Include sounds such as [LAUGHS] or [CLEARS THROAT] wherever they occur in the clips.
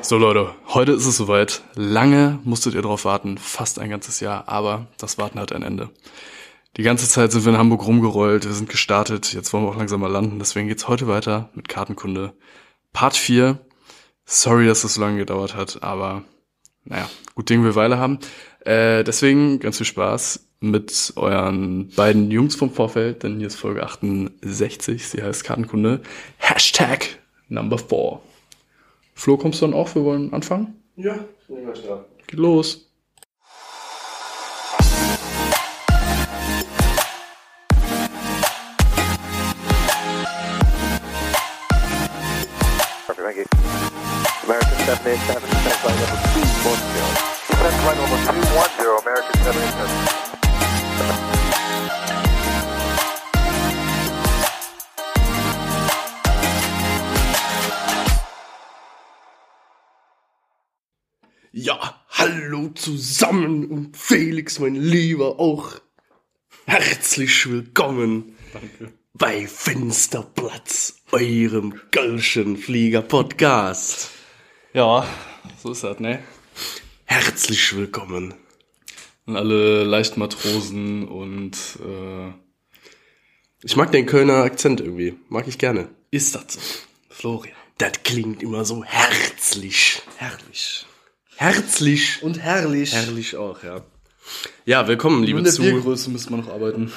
So Leute, heute ist es soweit. Lange musstet ihr drauf warten, fast ein ganzes Jahr, aber das Warten hat ein Ende. Die ganze Zeit sind wir in Hamburg rumgerollt, wir sind gestartet, jetzt wollen wir auch langsam mal landen, deswegen geht's heute weiter mit Kartenkunde. Part 4. Sorry, dass das so lange gedauert hat, aber naja, gut Ding wir Weile haben. Äh, deswegen ganz viel Spaß mit euren beiden Jungs vom Vorfeld, denn hier ist Folge 68, sie heißt Kartenkunde. Hashtag Number 4. Flo, kommst du dann auch? Wir wollen anfangen? Ja, ich bin gleich da. Geht los. American 787, send flight number 210. Send flight 210, American 787. Ja, hallo zusammen und Felix, mein Lieber, auch herzlich willkommen Danke. bei Fensterplatz, eurem Gölschenflieger-Podcast. Ja, so ist das, ne? Herzlich willkommen. Und alle Leichtmatrosen und äh, Ich mag den Kölner Akzent irgendwie, mag ich gerne. ist das so? Florian. Das klingt immer so herzlich. Herrlich. Herzlich. Und herrlich. Herrlich auch, ja. Ja, willkommen, liebe Nur in der. Biergröße müssen wir noch arbeiten.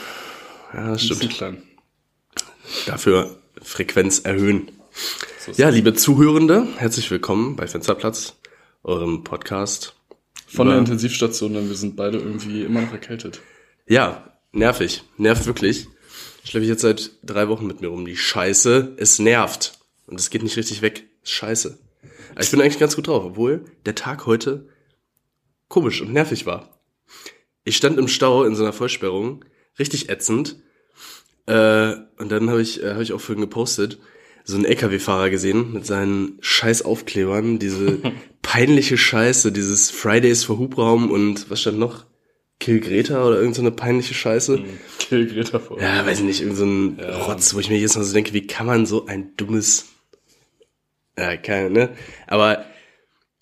Ja, das stimmt. klein. Dafür Frequenz erhöhen. So Ja, liebe Zuhörende, herzlich willkommen bei Fensterplatz, eurem Podcast. Von der Intensivstation, denn wir sind beide irgendwie immer noch erkältet. Ja, nervig. Nervt wirklich. Schleppe ich jetzt seit drei Wochen mit mir rum. Die Scheiße, es nervt. Und es geht nicht richtig weg. Scheiße. Aber ich bin eigentlich ganz gut drauf, obwohl der Tag heute komisch und nervig war. Ich stand im Stau in so einer Vollsperrung, richtig ätzend. Äh, und dann habe ich, äh, hab ich auch vorhin gepostet, so einen LKW-Fahrer gesehen mit seinen scheiß Aufklebern, diese [LAUGHS] peinliche Scheiße, dieses Fridays for Hubraum und was stand noch? Kill Greta oder irgend so eine peinliche Scheiße. Kill Greta vor. Ja, weiß ich nicht, irgend so ein Rotz, wo ich mir jedes Mal so denke, wie kann man so ein dummes, ja, keine, ne? Aber,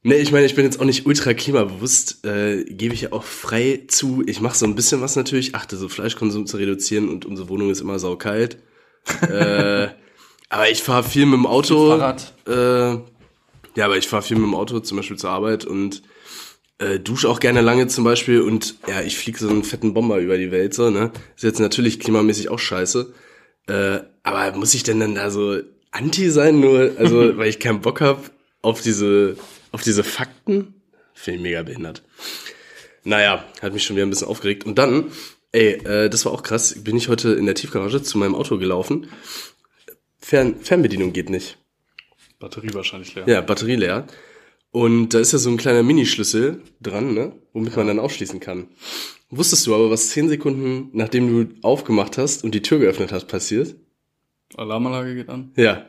ne, ich meine, ich bin jetzt auch nicht ultra klimabewusst, äh, gebe ich ja auch frei zu. Ich mache so ein bisschen was natürlich, achte so Fleischkonsum zu reduzieren und unsere Wohnung ist immer saukalt. äh, [LAUGHS] aber ich fahre viel mit dem Auto. Fahrrad. Äh, ja, aber ich fahre viel mit dem Auto, zum Beispiel zur Arbeit und äh, dusche auch gerne lange zum Beispiel und ja, ich fliege so einen fetten Bomber über die Welt, so, ne? Ist jetzt natürlich klimamäßig auch scheiße. Äh, aber muss ich denn dann da so anti sein, nur, also, [LAUGHS] weil ich keinen Bock hab auf diese, auf diese Fakten? Finde ich mega behindert. Naja, hat mich schon wieder ein bisschen aufgeregt. Und dann, ey, äh, das war auch krass, bin ich heute in der Tiefgarage zu meinem Auto gelaufen. Fern Fernbedienung geht nicht. Batterie wahrscheinlich leer. Ja, Batterie leer. Und da ist ja so ein kleiner Minischlüssel dran, ne? Womit man dann aufschließen kann. Wusstest du aber, was zehn Sekunden nachdem du aufgemacht hast und die Tür geöffnet hast, passiert? Alarmanlage geht an? Ja.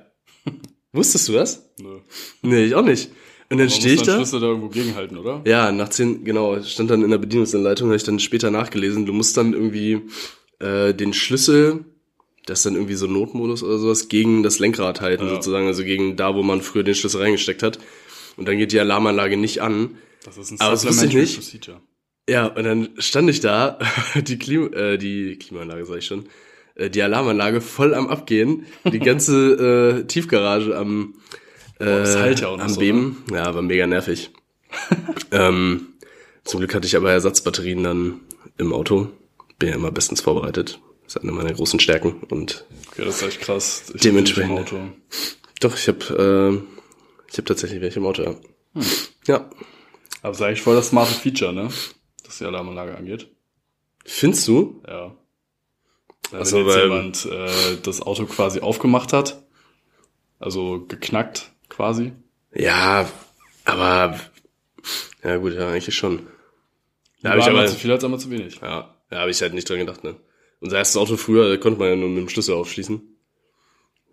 Wusstest du das? Nö. Nee, ich auch nicht. Und dann stehe ich da. Schlüssel da irgendwo gegenhalten, oder? Ja, nach zehn, genau, stand dann in der Bedienungsanleitung, habe ich dann später nachgelesen, du musst dann irgendwie äh, den Schlüssel, das ist dann irgendwie so Notmodus oder sowas, gegen das Lenkrad halten, Ja. sozusagen, also gegen da, wo man früher den Schlüssel reingesteckt hat. Und dann geht die Alarmanlage nicht an. Das ist ein Aber das wusste ich nicht. Procedure. Ja, und dann stand ich da, [LAUGHS] die, Klim äh, die Klimaanlage sag ich schon, äh, die Alarmanlage voll am Abgehen, die ganze [LAUGHS] äh, Tiefgarage am, äh, das halt ja am so, Beben. Ja, war mega nervig. [LAUGHS] ähm, zum Glück hatte ich aber Ersatzbatterien dann im Auto. Bin ja immer bestens vorbereitet. Das ist eine meiner großen Stärken. Und Okay, das ist echt krass. Ich Dementsprechend. Auto. doch, ich habe äh, ich hab tatsächlich welche im Auto, ja. Hm. Ja. Aber ist eigentlich voll das smarte Feature, ne? Was die Alarmanlage angeht. Findest du? Ja. Wenn jetzt weil- jemand äh, das Auto quasi aufgemacht hat, also geknackt quasi, Ja, aber ja gut, ja, eigentlich schon. Da habe ich aber zu viel als einmal zu wenig. ja, da habe ich halt nicht dran gedacht, ne? Unser erstes Auto früher, da konnte man ja nur mit dem Schlüssel aufschließen.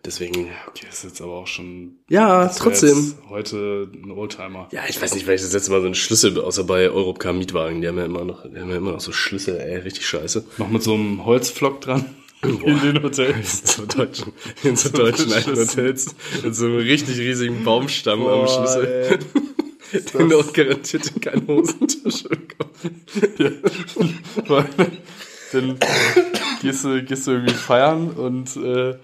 Deswegen. Okay, ist jetzt aber auch schon Ja, trotzdem. heute ein Oldtimer. Ja, ich weiß nicht, weil ich das letzte Mal so einen Schlüssel, außer bei Europcar Mietwagen, die haben ja immer noch, die haben ja immer noch so Schlüssel, ey, richtig scheiße. Noch mit so einem Holzflock dran. [LAUGHS] in den Hotels. In so deutschen, in so deutschen alten Hotels. Mit so einem richtig riesigen Baumstamm am Schlüssel. Den [LAUGHS] du auch garantiert in keine Hosentasche bekommst. [LAUGHS] Dann gehst du, gehst du irgendwie feiern und äh,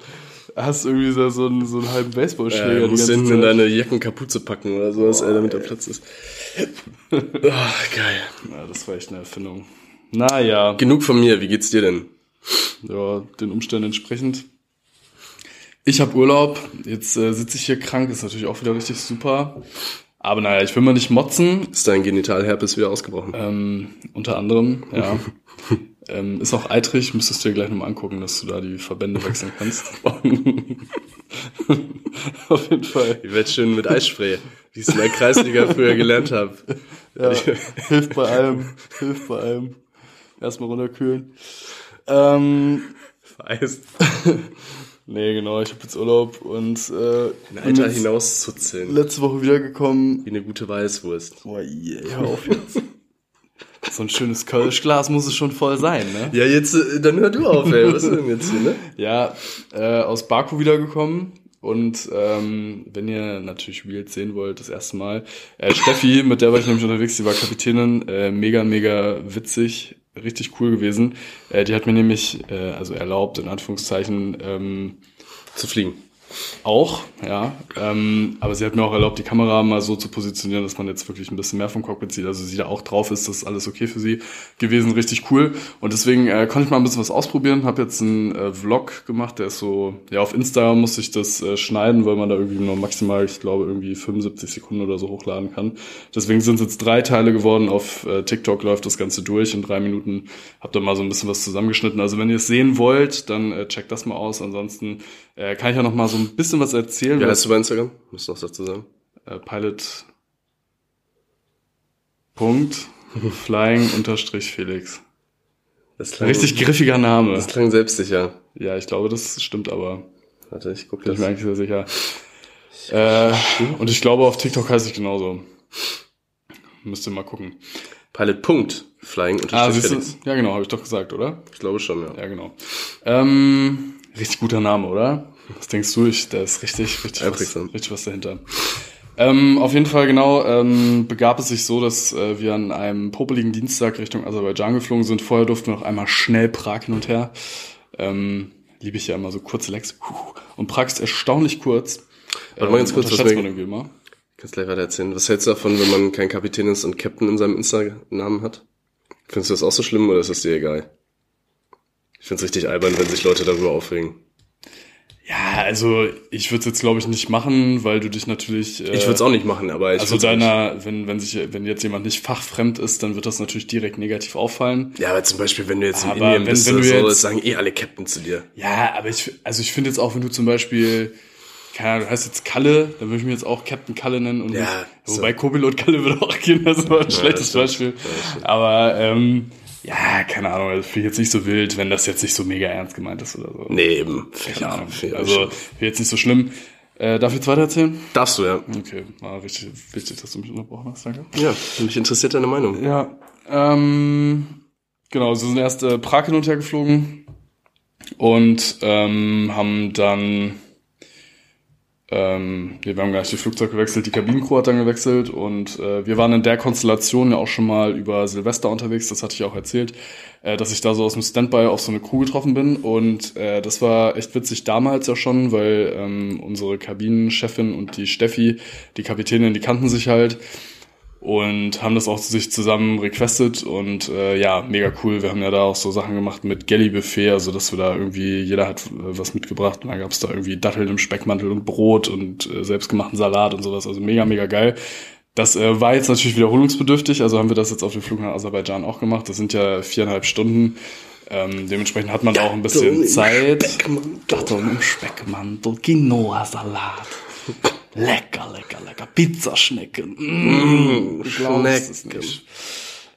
hast irgendwie so, so, einen, so einen halben Baseballschläger. Ja, du musst hinten in deine Jackenkapuze packen oder sowas, ey, damit der Platz ist. [LAUGHS] Ah, geil. Ja, das war echt eine Erfindung. Naja, Genug von mir, wie geht's dir denn? ja, den Umständen entsprechend. Ich habe Urlaub, jetzt äh, sitze ich hier krank, ist natürlich auch wieder richtig super. Aber naja, ich will mal nicht motzen, Ist dein Genitalherpes wieder ausgebrochen? ähm, unter anderem, ja. [LAUGHS] ähm, ist auch eitrig, müsstest du dir gleich nochmal angucken, dass du da die Verbände wechseln kannst. [LAUGHS] [LAUGHS] Auf jeden Fall. Ich werd schön mit Eisspray, wie ich es in der Kreisliga früher gelernt habe. Ja, hilft bei allem, hilft bei allem. Erstmal runterkühlen. Ähm, Vereist. [LAUGHS] nee, genau, ich habe jetzt Urlaub und äh, bin Alter hinauszuzeln. letzte Woche wiedergekommen. Wie eine gute Weißwurst. Boah, yeah, hör auf jetzt. So ein schönes Kölschglas muss es schon voll sein, ne? Ja, jetzt, äh, dann hör du auf, ey. Was ist denn jetzt hier, ne? Ja, äh, aus Baku wiedergekommen. Und ähm, wenn ihr natürlich Reels sehen wollt, das erste Mal. Äh, Steffi, mit der war ich nämlich unterwegs, die war Kapitänin, äh, mega, mega witzig, richtig cool gewesen. Äh, die hat mir nämlich, äh, also erlaubt, in Anführungszeichen, ähm, Zu fliegen. Auch, ja. Ähm, aber sie hat mir auch erlaubt, die Kamera mal so zu positionieren, dass man jetzt wirklich ein bisschen mehr vom Cockpit sieht. Also sie da auch drauf ist, das ist alles okay für sie gewesen, richtig cool. Und deswegen äh, konnte ich mal ein bisschen was ausprobieren. Habe jetzt einen äh, Vlog gemacht, der ist so, ja, auf Insta musste ich das äh, schneiden, weil man da irgendwie nur maximal, ich glaube, irgendwie 75 Sekunden oder so hochladen kann. Deswegen sind es jetzt drei Teile geworden. Auf äh, TikTok läuft das Ganze durch in drei Minuten. Hab da mal so ein bisschen was zusammengeschnitten. Also wenn ihr es sehen wollt, dann äh, checkt das mal aus. Ansonsten äh, kann ich ja noch mal so ein bisschen was erzählen. Weil- heißt du bei Instagram? Musst du auch dazu sagen. äh, Pilot Punkt Flying [LAUGHS] unterstrich Felix. Das klang, Richtig griffiger Name. Das klang selbstsicher. Ja, ich glaube, das stimmt aber. Warte, ich guck Bin ich das. mir eigentlich sehr sicher. Äh, und ich glaube, auf TikTok heiße ich genauso. Müsst ihr mal gucken. Pilot Punkt. Flying Ah, unterstrich siehst Felix. du? Ja, genau, habe ich doch gesagt, oder? Ich glaube schon, ja. Ja, genau. Ähm, richtig guter Name, oder? Was denkst du? Ich, da ist richtig, richtig, was, richtig was dahinter. Ähm, auf jeden Fall, genau, ähm, begab es sich so, dass äh, wir an einem popeligen Dienstag Richtung Aserbaidschan geflogen sind. Vorher durften wir noch einmal schnell Prag hin und her. Ähm, liebe ich ja immer so kurze. Puh. Und Prag ist erstaunlich kurz. Warte mal ganz kurz, was man. Kannst gleich weiter erzählen. Was hältst du davon, wenn man kein Kapitän ist und Captain in seinem Insta-Namen hat? Findest du das auch so schlimm oder ist das dir egal? Ich find's richtig albern, wenn sich Leute darüber aufregen. Ja, also ich würde es jetzt glaube ich nicht machen, weil du dich natürlich. Äh, Ich würde es auch nicht machen, aber ich Also würd's nicht. deiner, wenn, wenn sich, wenn jetzt jemand nicht fachfremd ist, dann wird das natürlich direkt negativ auffallen. Ja, aber zum Beispiel, wenn du jetzt in Aber Indien wenn- bist wenn du so, jetzt- sagen eh alle Captain zu dir. Ja, aber ich, also ich finde jetzt auch, wenn du zum Beispiel, keine Ahnung, du heißt jetzt Kalle, dann würde ich mir jetzt auch Captain Kalle nennen und Ja, nicht, so. wobei Copilot Kalle würde auch gehen, [LAUGHS] das war ein schlechtes stimmt. Beispiel. Aber, ähm, ja, keine Ahnung, das finde ich jetzt nicht so wild, wenn das jetzt nicht so mega ernst gemeint ist oder so. Nee, eben. Keine Ahnung. Also, jetzt nicht so schlimm. Äh, darf ich jetzt weiter erzählen? Darfst du, ja. Okay, war richtig wichtig, dass du mich unterbrochen hast, danke. Ja, mich interessiert deine Meinung. Ja, ähm, genau, sie sind erst äh, Prag hin und her geflogen und ähm, haben dann, ähm, wir haben gar nicht die Flugzeug gewechselt, die Kabinencrew hat dann gewechselt und äh, wir waren in der Konstellation ja auch schon mal über Silvester unterwegs, das hatte ich auch erzählt, äh, dass ich da so aus dem Standby auf so eine Crew getroffen bin und äh, das war echt witzig damals ja schon, weil ähm, unsere Kabinenchefin und die Steffi, die Kapitänin, die kannten sich halt und haben das auch zu sich zusammen requested und äh, ja, mega cool. Wir haben ja da auch so Sachen gemacht mit Gelly-Buffet, also dass wir da irgendwie, jeder hat äh, was mitgebracht und dann gab's da irgendwie Datteln im Speckmantel und Brot und äh, selbstgemachten Salat und sowas, also mega, mega geil. Das äh, war jetzt natürlich wiederholungsbedürftig, also haben wir das jetzt auf dem Flug nach Aserbaidschan auch gemacht. Das sind ja viereinhalb Stunden. Ähm, dementsprechend hat man da auch ein bisschen im Zeit. Datteln im Speckmantel, Quinoa-Salat. Lecker, lecker, lecker. Pizzaschnecken. Mm, glaubst es Schnecken.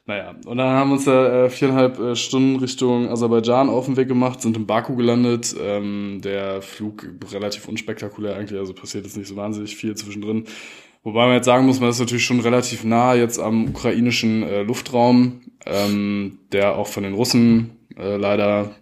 Naja, und dann haben wir uns ja äh, viereinhalb äh, Stunden Richtung Aserbaidschan auf den Weg gemacht, sind in Baku gelandet. Ähm, der Flug relativ unspektakulär eigentlich, also passiert jetzt nicht so wahnsinnig viel zwischendrin. Wobei man jetzt sagen muss, man ist natürlich schon relativ nah jetzt am ukrainischen äh, Luftraum, ähm, der auch von den Russen äh, leider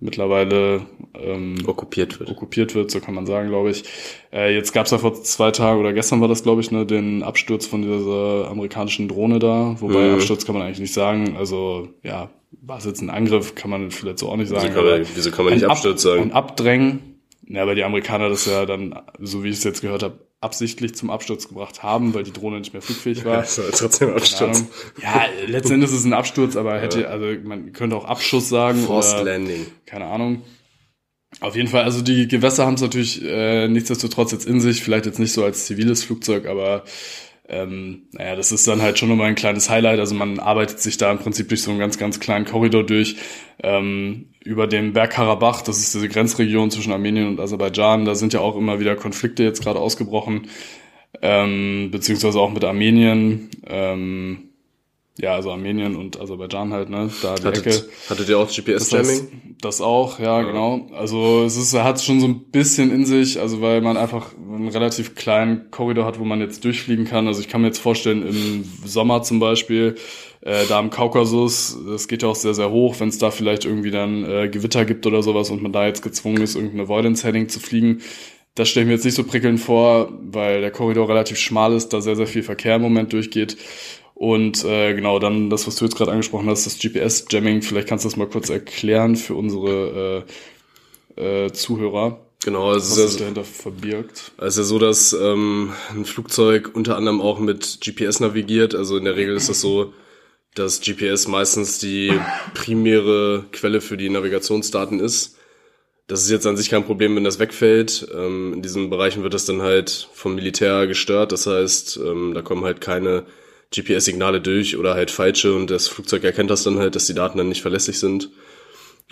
mittlerweile ähm, okkupiert wird. okkupiert wird, so kann man sagen, glaube ich. Äh, jetzt gab es ja vor zwei Tagen oder gestern war das, glaube ich, ne, den Absturz von dieser amerikanischen Drohne da. Wobei Mhm. Absturz kann man eigentlich nicht sagen. Also ja, war es jetzt ein Angriff, kann man vielleicht so auch nicht Wieso sagen. kann man, wieso kann man nicht ein Ab- Absturz sagen? Ein Abdrängen. Ja, weil die Amerikaner das ja dann, so wie ich es jetzt gehört habe, absichtlich zum Absturz gebracht haben, weil die Drohne nicht mehr flugfähig war. Das war trotzdem Absturz. Ja, letzten Endes ist es ein Absturz, aber hätte, also man könnte auch Abschuss sagen. Forced oder, Landing. keine Ahnung. Auf jeden Fall, also die Gewässer haben es natürlich äh, nichtsdestotrotz jetzt in sich, vielleicht jetzt nicht so als ziviles Flugzeug, aber ähm, naja, das ist dann halt schon nochmal ein kleines Highlight. Also man arbeitet sich da im Prinzip durch so einen ganz, ganz kleinen Korridor durch. Ähm, über den Berg Karabach, das ist diese Grenzregion zwischen Armenien und Aserbaidschan, da sind ja auch immer wieder Konflikte jetzt gerade ausgebrochen, ähm, beziehungsweise auch mit Armenien. Ähm, ja, also Armenien und Aserbaidschan halt, ne? Da die Ecke. Hattet, hattet ihr auch Das, GPS-Jamming? heißt, das auch, ja, genau. Also es ist, er hat schon so ein bisschen in sich, also weil man einfach einen relativ kleinen Korridor hat, wo man jetzt durchfliegen kann. Also ich kann mir jetzt vorstellen, im Sommer zum Beispiel, äh, da im Kaukasus, das geht ja auch sehr, sehr hoch, wenn es da vielleicht irgendwie dann äh, Gewitter gibt oder sowas und man da jetzt gezwungen ist, irgendeine Avoidance-Heading zu fliegen. Das stelle ich mir jetzt nicht so prickelnd vor, weil der Korridor relativ schmal ist, da sehr, sehr viel Verkehr im Moment durchgeht. Und äh, genau, dann das, was du jetzt gerade angesprochen hast, das GPS-Jamming, vielleicht kannst du das mal kurz erklären für unsere äh, äh, Zuhörer, Genau, es was ist sich ja, dahinter verbirgt. es ist ja so, dass ähm, ein Flugzeug unter anderem auch mit GPS navigiert. Also in der Regel ist das so, dass GPS meistens die primäre Quelle für die Navigationsdaten ist. Das ist jetzt an sich kein Problem, wenn das wegfällt. Ähm, in diesen Bereichen wird das dann halt vom Militär gestört. Das heißt, ähm, da kommen halt keine GPS-Signale durch oder halt falsche und das Flugzeug erkennt das dann halt, dass die Daten dann nicht verlässlich sind.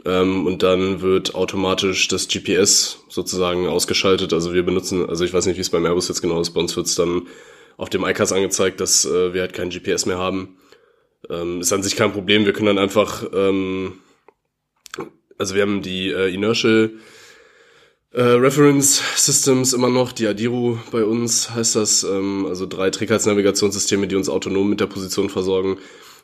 Ähm, und dann wird automatisch das GPS sozusagen ausgeschaltet. Also wir benutzen, also ich weiß nicht, wie es beim Airbus jetzt genau ist, bei uns wird es dann auf dem iCAS angezeigt, dass äh, wir halt kein GPS mehr haben. Ähm, ist an sich kein Problem. Wir können dann einfach, ähm, also wir haben die äh, Inertial äh, Reference Systems immer noch, die Adiru bei uns heißt das, ähm, also drei Trägheitsnavigationssysteme, die uns autonom mit der Position versorgen.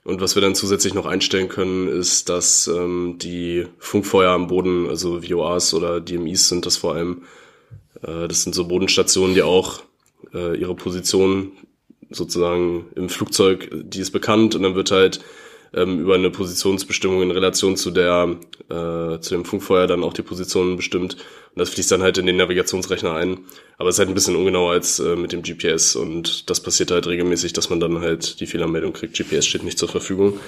Und was wir dann zusätzlich noch einstellen können, ist, dass ähm, die Funkfeuer am Boden, also VOAs oder DMIs sind das vor allem, äh, das sind so Bodenstationen, die auch äh, ihre Position sozusagen im Flugzeug, die ist bekannt und dann wird halt ähm, über eine Positionsbestimmung in Relation zu der äh, zu dem Funkfeuer dann auch die Position bestimmt und das fließt dann halt in den Navigationsrechner ein. Aber es ist halt ein bisschen ungenauer als äh, mit dem GPS und das passiert halt regelmäßig, dass man dann halt die Fehlermeldung kriegt, GPS steht nicht zur Verfügung.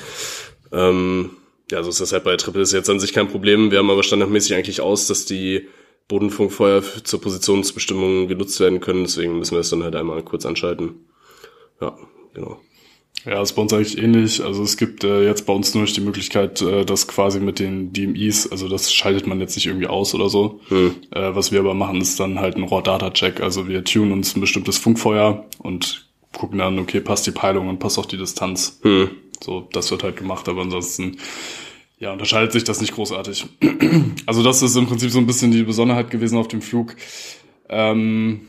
Ähm, ja, so ist das halt bei Triple jetzt an sich kein Problem. Wir haben aber standardmäßig eigentlich aus, dass die Bodenfunkfeuer zur Positionsbestimmung genutzt werden können, deswegen müssen wir es dann halt einmal kurz anschalten. Ja, genau. Ja, ist bei uns eigentlich ähnlich. Also es gibt äh, jetzt bei uns nur nicht die Möglichkeit, äh, das quasi mit den DMIs, also das schaltet man jetzt nicht irgendwie aus oder so. Hm. Äh, was wir aber machen, ist dann halt ein Raw-Data-Check. Also wir tunen uns ein bestimmtes Funkfeuer und gucken dann, okay, passt die Peilung und passt auch die Distanz. Hm. So, das wird halt gemacht, aber ansonsten, ja, unterscheidet sich das nicht großartig. [CLEARS THROAT] Also das ist im Prinzip so ein bisschen die Besonderheit gewesen auf dem Flug. Ähm,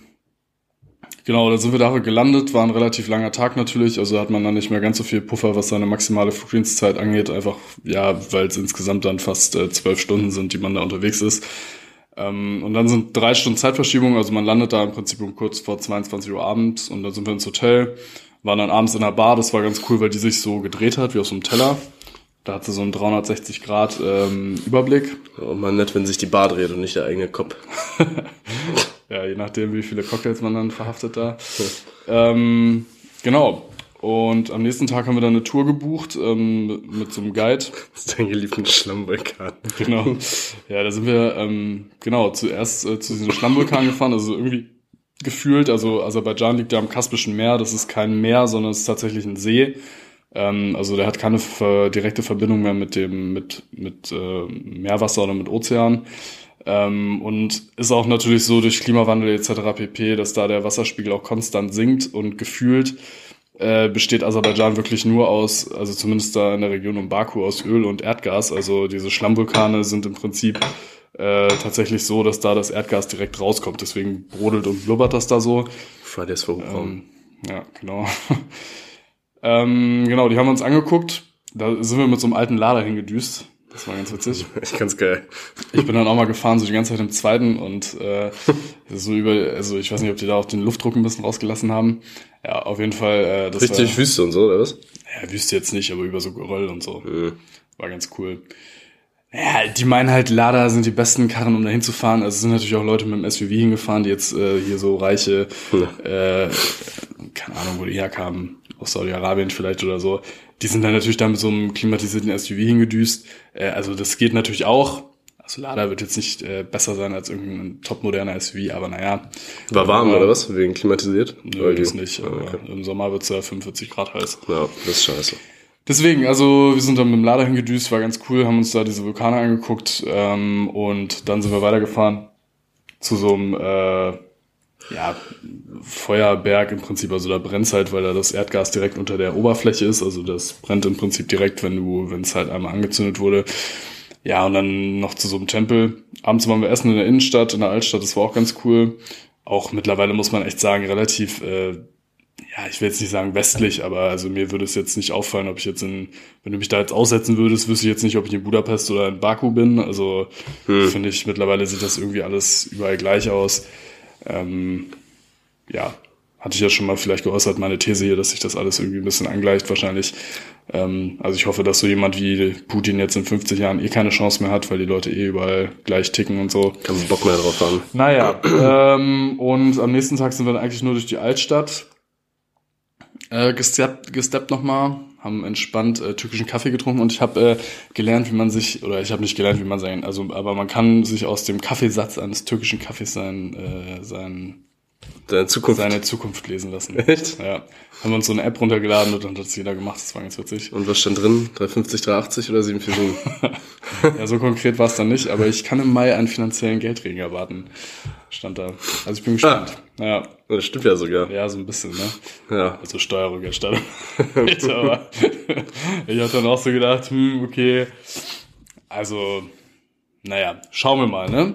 genau, da sind wir da gelandet, war ein relativ langer Tag natürlich, also hat man dann nicht mehr ganz so viel Puffer, was seine maximale Flugdienstzeit angeht, einfach, ja, weil es insgesamt dann fast äh, zwölf Stunden sind, die man da unterwegs ist. Ähm, und dann sind drei Stunden Zeitverschiebung, also man landet da im Prinzip um kurz vor 22 Uhr abends und dann sind wir ins Hotel, waren dann abends in der Bar, das war ganz cool, weil die sich so gedreht hat, wie auf so einem Teller. Da hat sie so einen 360 Grad ähm, Überblick. Oh man, nett, wenn sich die Bar dreht und nicht der eigene Kopf. [LAUGHS] Ja, je nachdem, wie viele Cocktails man dann verhaftet da. ähm, genau. Und am nächsten Tag haben wir dann eine Tour gebucht ähm, mit so einem Guide. Das ist dein geliebten Schlammvulkan. Genau. Ja, da sind wir ähm, genau zuerst äh, zu diesem Schlammvulkan gefahren. Also irgendwie gefühlt, also Aserbaidschan liegt ja am Kaspischen Meer. Das ist kein Meer, sondern es ist tatsächlich ein See. Ähm, also der hat keine direkte Verbindung mehr mit dem mit mit äh, Meerwasser oder mit Ozean. Ähm, und ist auch natürlich so durch Klimawandel etc. pp, dass da der Wasserspiegel auch konstant sinkt und gefühlt äh, besteht Aserbaidschan wirklich nur aus, also zumindest da in der Region um Baku, aus Öl und Erdgas. Also diese Schlammvulkane sind im Prinzip äh, tatsächlich so, dass da das Erdgas direkt rauskommt. Deswegen brodelt und blubbert das da so. Fridays for. Ähm, ja, genau. [LAUGHS] ähm, genau, die haben wir uns angeguckt. Da sind wir mit so einem alten Lader hingedüst. Das war ganz witzig. [LAUGHS] Echt ganz geil. Ich bin dann auch mal gefahren, so die ganze Zeit im zweiten und äh, so über, also ich weiß nicht, ob die da auch den Luftdruck ein bisschen rausgelassen haben. Ja, auf jeden Fall. Äh, das Richtig war, Wüste und so, oder was? Ja, Wüste jetzt nicht, aber über so Geröll und so. War ganz cool. Ja, die meinen halt, Lada sind die besten Karren, um da hinzufahren. Also es sind natürlich auch Leute mit dem SUV hingefahren, die jetzt äh, hier so reiche, äh, keine Ahnung, wo die herkamen, aus Saudi-Arabien vielleicht oder so. Die sind dann natürlich da mit so einem klimatisierten SUV hingedüst. Äh, also das geht natürlich auch. Also Lada wird jetzt nicht äh, besser sein als irgendein topmoderner SUV, aber naja. War warm, Aber- oder was? Wegen klimatisiert? Nö, das nicht. Ah, okay. Im Sommer wird's ja 45 Grad heiß. Ja, das ist scheiße. Deswegen, also wir sind dann mit dem Lader hingedüst, war ganz cool, haben uns da diese Vulkane angeguckt ähm, und dann sind wir weitergefahren zu so einem äh, ja, Feuerberg im Prinzip. Also da brennt halt, weil da das Erdgas direkt unter der Oberfläche ist. Also das brennt im Prinzip direkt, wenn du, wenn es halt einmal angezündet wurde. Ja, und dann noch zu so einem Tempel. Abends waren wir essen in der Innenstadt, in der Altstadt, das war auch ganz cool. Auch mittlerweile muss man echt sagen, relativ äh, ja, ich will jetzt nicht sagen westlich, aber also mir würde es jetzt nicht auffallen, ob ich jetzt in, wenn du mich da jetzt aussetzen würdest, wüsste ich jetzt nicht, ob ich in Budapest oder in Baku bin. Also finde ich, mittlerweile sieht das irgendwie alles überall gleich aus. Ähm, ja, hatte ich ja schon mal vielleicht geäußert, meine These hier, dass sich das alles irgendwie ein bisschen angleicht wahrscheinlich. Ähm, also ich hoffe, dass so jemand wie Putin jetzt in 50 Jahren eh keine Chance mehr hat, weil die Leute eh überall gleich ticken und so. Kein Bock mehr drauf haben. Naja, ähm, und am nächsten Tag sind wir dann eigentlich nur durch die Altstadt äh, gesteppt, gesteppt nochmal, haben entspannt äh, türkischen Kaffee getrunken und ich habe äh, gelernt, wie man sich, oder ich habe nicht gelernt, wie man sein, also aber man kann sich aus dem Kaffeesatz eines türkischen Kaffees sein, äh, sein Deine Zukunft. seine Zukunft lesen lassen. Echt? Ja. Haben uns so eine App runtergeladen und dann hat es jeder gemacht, das war ganz witzig. Und was stand drin? 350, 380 oder 747? [LAUGHS] Ja, so konkret war es dann nicht, aber ich kann im Mai einen finanziellen Geldregen erwarten. Stand da. Also ich bin gespannt. Naja, das stimmt ja sogar. ja, so ein bisschen, ne? Ja. Also Steuerrückerstattung. [LAUGHS] Aber ich habe dann auch so gedacht, hm, okay. Also, naja, schauen wir mal, ne?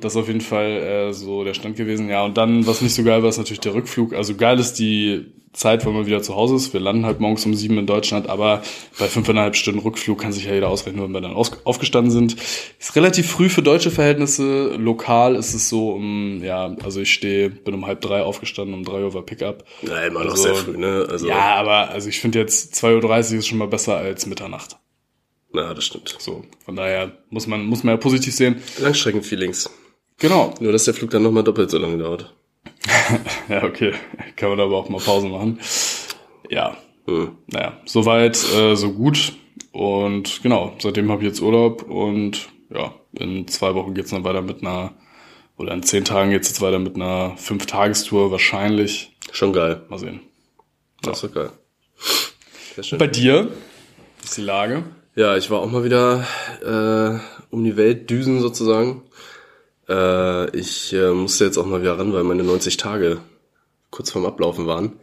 Das ist auf jeden Fall äh, so der Stand gewesen. Ja, und dann, was nicht so geil war, ist natürlich der Rückflug. Also geil ist die Zeit, wenn man wieder zu Hause ist. Wir landen halt morgens um sieben in Deutschland, aber bei fünfeinhalb Stunden Rückflug kann sich ja jeder ausrechnen, wenn wir dann aufgestanden sind. Ist relativ früh für deutsche Verhältnisse. Lokal ist es so um, ja, also ich stehe, bin um halb drei aufgestanden, um drei Uhr war Pickup. Ja, immer noch Also, sehr früh, ne? Also, Ja, aber also ich finde jetzt 2.30 Uhr ist schon mal besser als Mitternacht. Na, das stimmt. So, von daher muss man, muss man ja positiv sehen. Langstreckenfeelings. Genau. Nur, dass der Flug dann nochmal doppelt so lange dauert. [LAUGHS] Ja, okay. Kann man aber auch mal Pause machen. Ja. Hm. Naja, soweit, äh, so gut. Und genau, seitdem habe ich jetzt Urlaub und ja, in zwei Wochen geht's dann weiter mit einer, oder in zehn Tagen geht's jetzt weiter mit einer Fünf-Tagestour wahrscheinlich. Schon geil. Mal sehen. Das ist doch geil. Sehr schön. Bei dir? Wie ist die Lage? Ja, ich war auch mal wieder äh, um die Welt düsen sozusagen. Äh, ich äh, musste jetzt auch mal wieder ran, weil meine 90 Tage kurz vorm Ablaufen waren.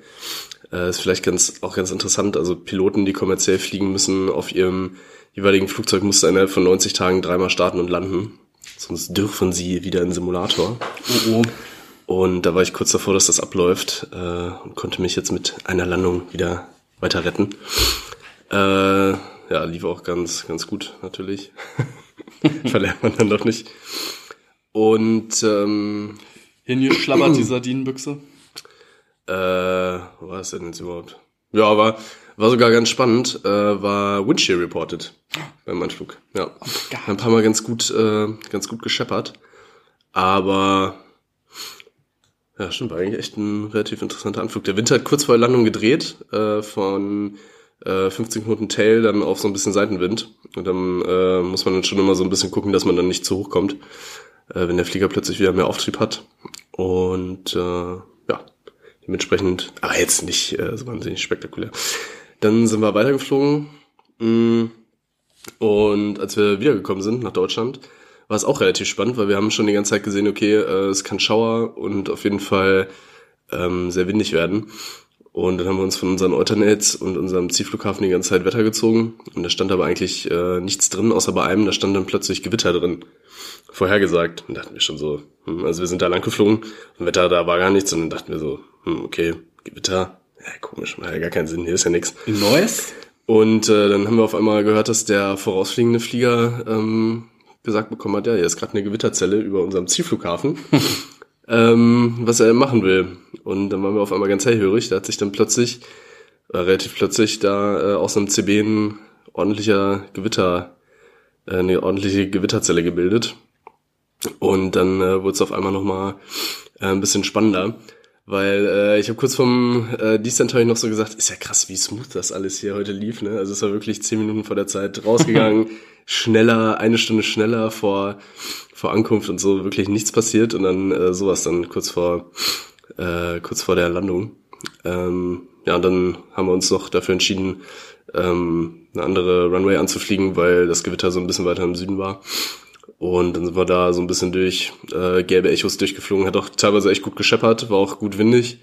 Äh, ist vielleicht ganz auch ganz interessant. Also Piloten, die kommerziell fliegen müssen, auf ihrem jeweiligen Flugzeug musste innerhalb von 90 Tagen dreimal starten und landen. Sonst dürfen sie wieder in Simulator. Oh, oh. Und da war ich kurz davor, dass das abläuft äh, und konnte mich jetzt mit einer Landung wieder weiter retten. Äh, ja, lief auch ganz, ganz gut natürlich. [LAUGHS] Verlernt man dann doch nicht. Und ähm, Hingeschlabbert die Sardinenbüchse? äh, wo war es denn jetzt überhaupt? Ja, aber war sogar ganz spannend, äh, war Windshear reported beim Anflug. Ja, ein paar Mal ganz gut, äh, ganz gut gescheppert. Aber ja, stimmt, war eigentlich echt ein relativ interessanter Anflug. Der Wind hat kurz vor der Landung gedreht, äh, von äh, 15 Knoten Tail dann auf so ein bisschen Seitenwind. Und dann äh, muss man dann schon immer so ein bisschen gucken, dass man dann nicht zu hoch kommt, äh, wenn der Flieger plötzlich wieder mehr Auftrieb hat. Und äh, ja, dementsprechend, aber jetzt nicht äh, so wahnsinnig spektakulär. Dann sind wir weitergeflogen. Mm, Und als wir wiedergekommen sind nach Deutschland, war es auch relativ spannend, weil wir haben schon die ganze Zeit gesehen, okay, äh, es kann Schauer und auf jeden Fall ähm, sehr windig werden. Und dann haben wir uns von unseren Alternates und unserem Zielflughafen die ganze Zeit Wetter gezogen. Und da stand aber eigentlich äh, nichts drin, außer bei einem, da stand dann plötzlich Gewitter drin. Vorhergesagt. Und dachten wir schon so, hm, also wir sind da lang geflogen, und Wetter da war gar nichts. Und dann dachten wir so, hm, okay, Gewitter, ja, komisch, macht ja gar keinen Sinn, hier ist ja nichts. In Neuss? Und äh, dann haben wir auf einmal gehört, dass der vorausfliegende Flieger ähm, gesagt bekommen hat, ja, hier ist gerade eine Gewitterzelle über unserem Zielflughafen, [LAUGHS] ähm, was er machen will. Und dann waren wir auf einmal ganz hellhörig. Da hat sich dann plötzlich, äh, relativ plötzlich, da äh, aus einem CB ein ordentlicher Gewitter, äh, eine ordentliche Gewitterzelle gebildet. Und dann äh, wurde es auf einmal nochmal äh, ein bisschen spannender. Weil äh, ich habe kurz vom äh, Descent hab ich noch so gesagt, ist ja krass, wie smooth das alles hier heute lief. Ne? Also es war wirklich zehn Minuten vor der Zeit rausgegangen, [LAUGHS] schneller, eine Stunde schneller vor, vor Ankunft und so, wirklich nichts passiert. Und dann äh, sowas dann kurz vor, äh, kurz vor der Landung. Ähm, ja, und dann haben wir uns noch dafür entschieden, ähm, eine andere Runway anzufliegen, weil das Gewitter so ein bisschen weiter im Süden war. Und dann sind wir da so ein bisschen durch äh, gelbe Echos durchgeflogen, hat auch teilweise echt gut gescheppert, war auch gut windig.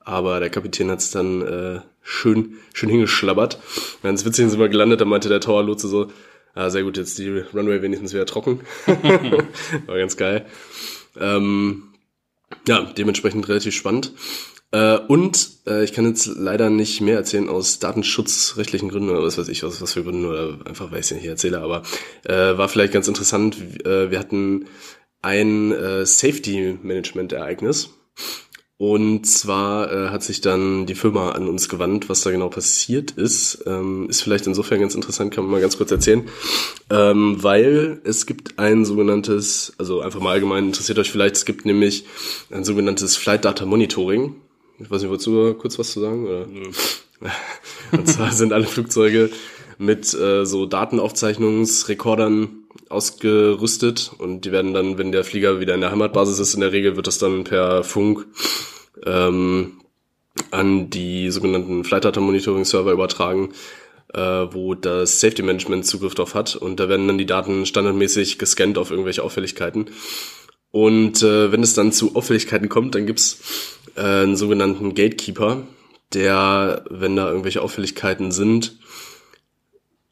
Aber der Kapitän hat es dann äh, schön, schön hingeschlabbert. Ganz witzig sind wir gelandet, da meinte der Towerlotse so, ah, sehr gut, jetzt die Runway wenigstens wieder trocken. [LAUGHS] war ganz geil. Ähm, ja, dementsprechend relativ spannend. Äh, und äh, ich kann jetzt leider nicht mehr erzählen aus datenschutzrechtlichen Gründen oder was weiß ich, aus was für Gründen oder einfach weil ich es nicht erzähle, aber äh, war vielleicht ganz interessant. Äh, wir hatten ein äh, Safety-Management-Ereignis. Und zwar äh, hat sich dann die Firma an uns gewandt, was da genau passiert ist. Ähm, ist vielleicht insofern ganz interessant, kann man mal ganz kurz erzählen. Ähm, weil es gibt ein sogenanntes, also einfach mal allgemein interessiert euch vielleicht, es gibt nämlich ein sogenanntes Flight Data Monitoring. Ich weiß nicht, du kurz was zu sagen? Oder? Nö. [LAUGHS] Und zwar sind alle Flugzeuge mit äh, so Datenaufzeichnungsrekordern ausgerüstet und die werden dann, wenn der Flieger wieder in der Heimatbasis ist, in der Regel wird das dann per Funk ähm, an die sogenannten Flight Data Monitoring Server übertragen, äh, wo das Safety Management Zugriff drauf hat und da werden dann die Daten standardmäßig gescannt auf irgendwelche Auffälligkeiten. Und äh, wenn es dann zu Auffälligkeiten kommt, dann gibt's äh, einen sogenannten Gatekeeper, der, wenn da irgendwelche Auffälligkeiten sind,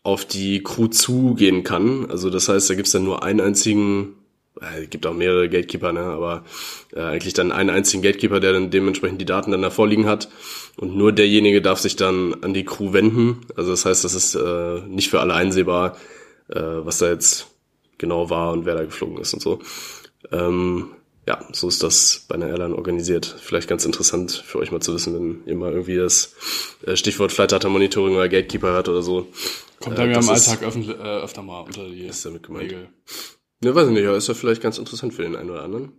auf die Crew zugehen kann. Also das heißt, da gibt's dann nur einen einzigen, äh, gibt auch mehrere Gatekeeper, ne, aber äh, eigentlich dann einen einzigen Gatekeeper, der dann dementsprechend die Daten dann da vorliegen hat. Und nur derjenige darf sich dann an die Crew wenden. Also das heißt, das ist äh, nicht für alle einsehbar, äh, was da jetzt genau war und wer da geflogen ist und so. Ähm, ja, so ist das bei einer Airline organisiert. Vielleicht ganz interessant für euch mal zu wissen, wenn ihr mal irgendwie das äh, Stichwort Flight Data Monitoring oder Gatekeeper hört oder so. Kommt Äh, da mir im Alltag öffentlich, äh, öfter mal unter die Ist damit gemeint. Regel. Ne, weiß ich nicht, aber ist ja vielleicht ganz interessant für den einen oder anderen.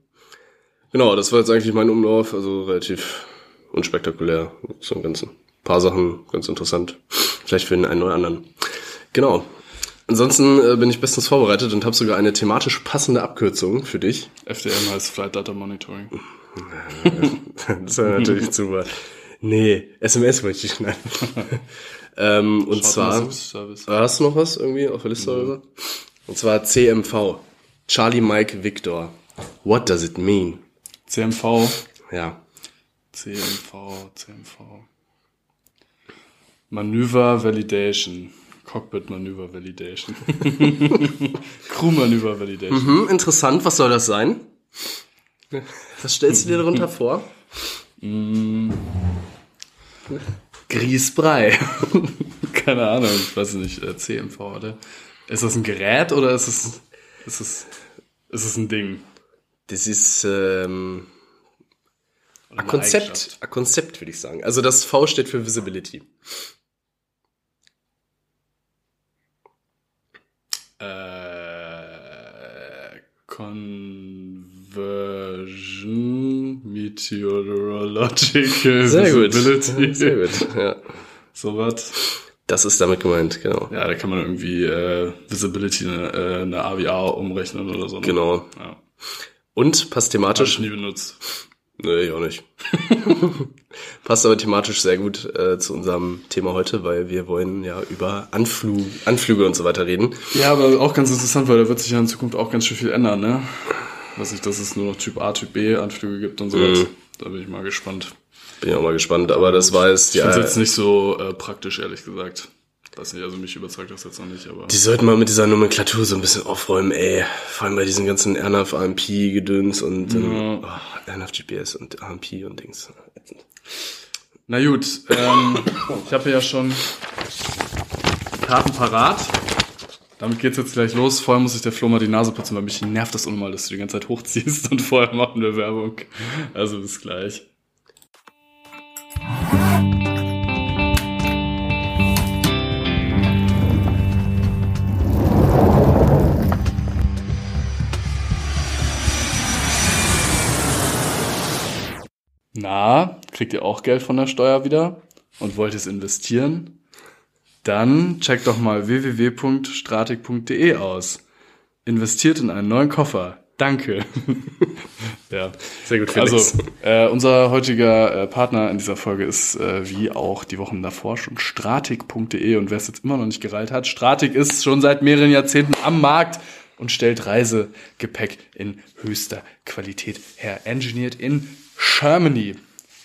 Genau, das war jetzt eigentlich mein Umlauf, also relativ unspektakulär zum Ganzen. paar Sachen ganz interessant. Vielleicht für den einen oder anderen. Genau. Ansonsten äh, bin ich bestens vorbereitet und habe sogar eine thematisch passende Abkürzung für dich. FDM heißt Flight Data Monitoring. [LAUGHS] das war natürlich super. Nee, SMS wollte ich schneiden. [LAUGHS] ähm, und zwar, Service. hast du noch was irgendwie auf der Liste oder so? Und zwar CMV. Charlie Mike Victor. What does it mean? CMV. Ja. CMV, CMV. Manöver Validation. Cockpit Manöver Validation. [LAUGHS] Crew Manöver Validation. Hm, interessant, was soll das sein? Was stellst du dir darunter [LAUGHS] vor? Grießbrei. [LAUGHS] Keine Ahnung, ich weiß nicht, äh, CMV, oder? Ist das ein Gerät oder ist es, ist es, ist es ein Ding? Das ist ähm, ein Konzept, ein Konzept würde ich sagen. Also das V steht für Visibility. Äh, Conversion Meteorological Sehr gut. Visibility. Sehr gut. Ja. [LAUGHS] So was. Das ist damit gemeint, genau. Ja, da kann man irgendwie äh, Visibility in eine, äh, eine AVA umrechnen oder so. Ne? Genau. Ja. Und passt Hab thematisch. ich nie benutzt. Nee, ich auch nicht. [LAUGHS] Passt aber thematisch sehr gut äh, zu unserem Thema heute, weil wir wollen ja über Anflug, Anflüge und so weiter reden. Ja, aber auch ganz interessant, weil da wird sich ja in Zukunft auch ganz schön viel ändern, ne? Weiß nicht, dass es nur noch Typ A, Typ B Anflüge gibt und so Mhm. Da bin ich mal gespannt. Bin ich auch mal gespannt, aber das war jetzt Ich ja. finde jetzt nicht so äh, praktisch, ehrlich gesagt. Weiß nicht, also mich überzeugt das jetzt noch nicht, aber. Die sollten mal mit dieser Nomenklatur so ein bisschen aufräumen, ey. Vor allem bei diesen ganzen RNAV, AMP-Gedöns und ähm, oh, RNAV GPS und AMP und Dings. Na gut, ähm, ich habe ja schon Karten parat. Damit geht's jetzt gleich los. Vorher muss ich der Flo mal die Nase putzen, weil mich nervt das unnormal, dass du die ganze Zeit hochziehst [LAUGHS] und vorher machen wir Werbung. Also bis gleich. Kriegt ihr auch Geld von der Steuer wieder und wollt es investieren? Dann checkt doch mal www.stratik.de aus. Investiert in einen neuen Koffer. Danke. [LAUGHS] ja, Sehr gut, Felix. also äh, unser heutiger äh, Partner in dieser Folge ist äh, wie auch die Wochen davor schon stratik.de und wer es jetzt immer noch nicht gereilt hat, Stratik ist schon seit mehreren Jahrzehnten am Markt und stellt Reisegepäck in höchster Qualität her. Engineert in Germany,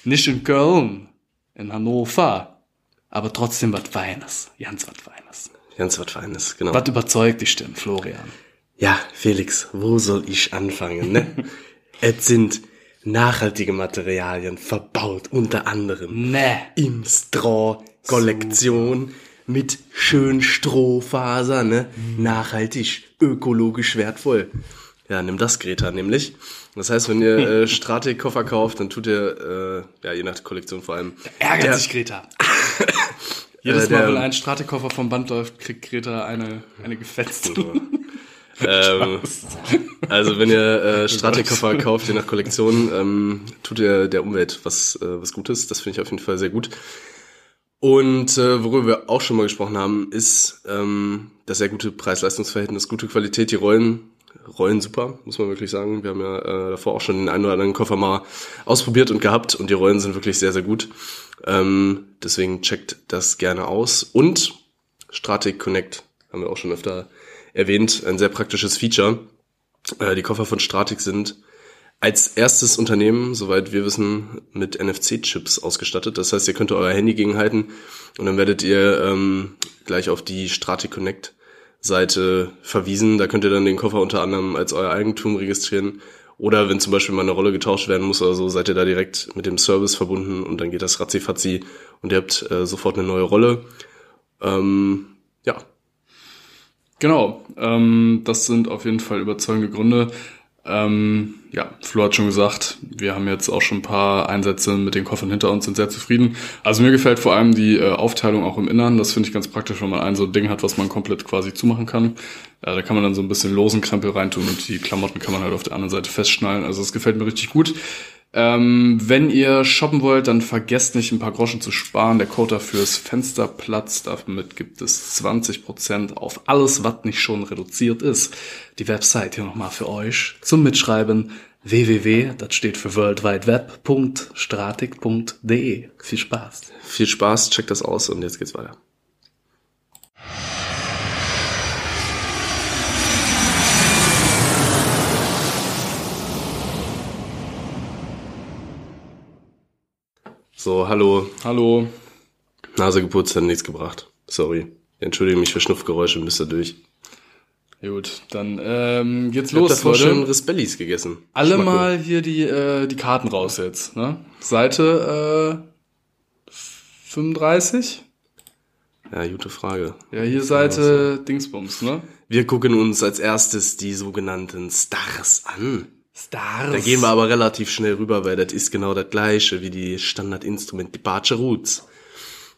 nicht in Köln, in Hannover, aber trotzdem was Feines, ganz was Feines. Ganz was Feines, genau. Was überzeugt dich denn, Florian? Ja, Felix, wo soll ich anfangen, ne? [LAUGHS] es sind nachhaltige Materialien verbaut, unter anderem Ne. im Straw-Kollektion mit schön Strohfaser, ne? Nachhaltig, ökologisch wertvoll. Ja, nimm das, Greta, nämlich. Das heißt, wenn ihr äh, Stratik-Koffer kauft, dann tut ihr, äh, ja, je nach Kollektion vor allem. Ärgert der- sich Greta. [LAUGHS] Jedes Äh, Mal, der- wenn ein Stratikoffer vom Band läuft, kriegt Greta eine, eine gefetzt. Ähm, also wenn ihr äh, [LAUGHS] Stratik-Koffer kauft, je nach Kollektion, ähm, tut ihr der Umwelt was, äh, was Gutes. Das finde ich auf jeden Fall sehr gut. Und äh, worüber wir auch schon mal gesprochen haben, ist ähm, das sehr gute Preis-Leistungs-Verhältnis, gute Qualität, die Rollen, Rollen super, muss man wirklich sagen. Wir haben ja äh, davor auch schon den einen oder anderen Koffer mal ausprobiert und gehabt und die Rollen sind wirklich sehr, sehr gut. Ähm, deswegen checkt das gerne aus. Und Stratic Connect haben wir auch schon öfter erwähnt, ein sehr praktisches Feature. Äh, die Koffer von Stratic sind als erstes Unternehmen, soweit wir wissen, mit NFC-Chips ausgestattet. Das heißt, ihr könnt euer Handy gegenhalten und dann werdet ihr ähm, gleich auf die Stratic Connect Seite verwiesen. Da könnt ihr dann den Koffer unter anderem als euer Eigentum registrieren. Oder wenn zum Beispiel mal eine Rolle getauscht werden muss oder so, seid ihr da direkt mit dem Service verbunden und dann geht das ratzi und ihr habt äh, sofort eine neue Rolle. Ähm, ja, Genau, ähm, das sind auf jeden Fall überzeugende Gründe. Ähm, ja, Flo hat schon gesagt, wir haben jetzt auch schon ein paar Einsätze mit den Koffern hinter uns, sind sehr zufrieden. Also mir gefällt vor allem die äh, Aufteilung auch im Innern. Das finde ich ganz praktisch, wenn man ein so ein Ding hat, was man komplett quasi zumachen kann. Ja, da kann man dann so ein bisschen losen Krempel reintun und die Klamotten kann man halt auf der anderen Seite festschnallen. Also das gefällt mir richtig gut. Ähm, wenn ihr shoppen wollt, dann vergesst nicht ein paar Groschen zu sparen. Der Code dafür ist Fensterplatz. Damit gibt es 20% auf alles, was nicht schon reduziert ist. Die Website hier nochmal für euch zum Mitschreiben www, das steht für World Wide Web, stratik.de. Viel Spaß. viel Spaß, checkt das aus und jetzt geht's weiter. So, hallo. Hallo. Nase geputzt, hat nichts gebracht. Sorry. Entschuldige mich für Schnupfgeräusche, müsst ihr durch. Gut, dann ähm, geht's Ich hab los, davor Leute. schon Rispellis gegessen. Alle Schmacko. mal hier die, äh, die Karten raus jetzt. Ne? Seite äh, 35? Ja, gute Frage. Ja, hier Seite Dingsbums, ne? Wir gucken uns als erstes die sogenannten Stars an. Stars. Da gehen wir aber relativ schnell rüber, weil das ist genau das gleiche wie die Standardinstrument Departure Roots.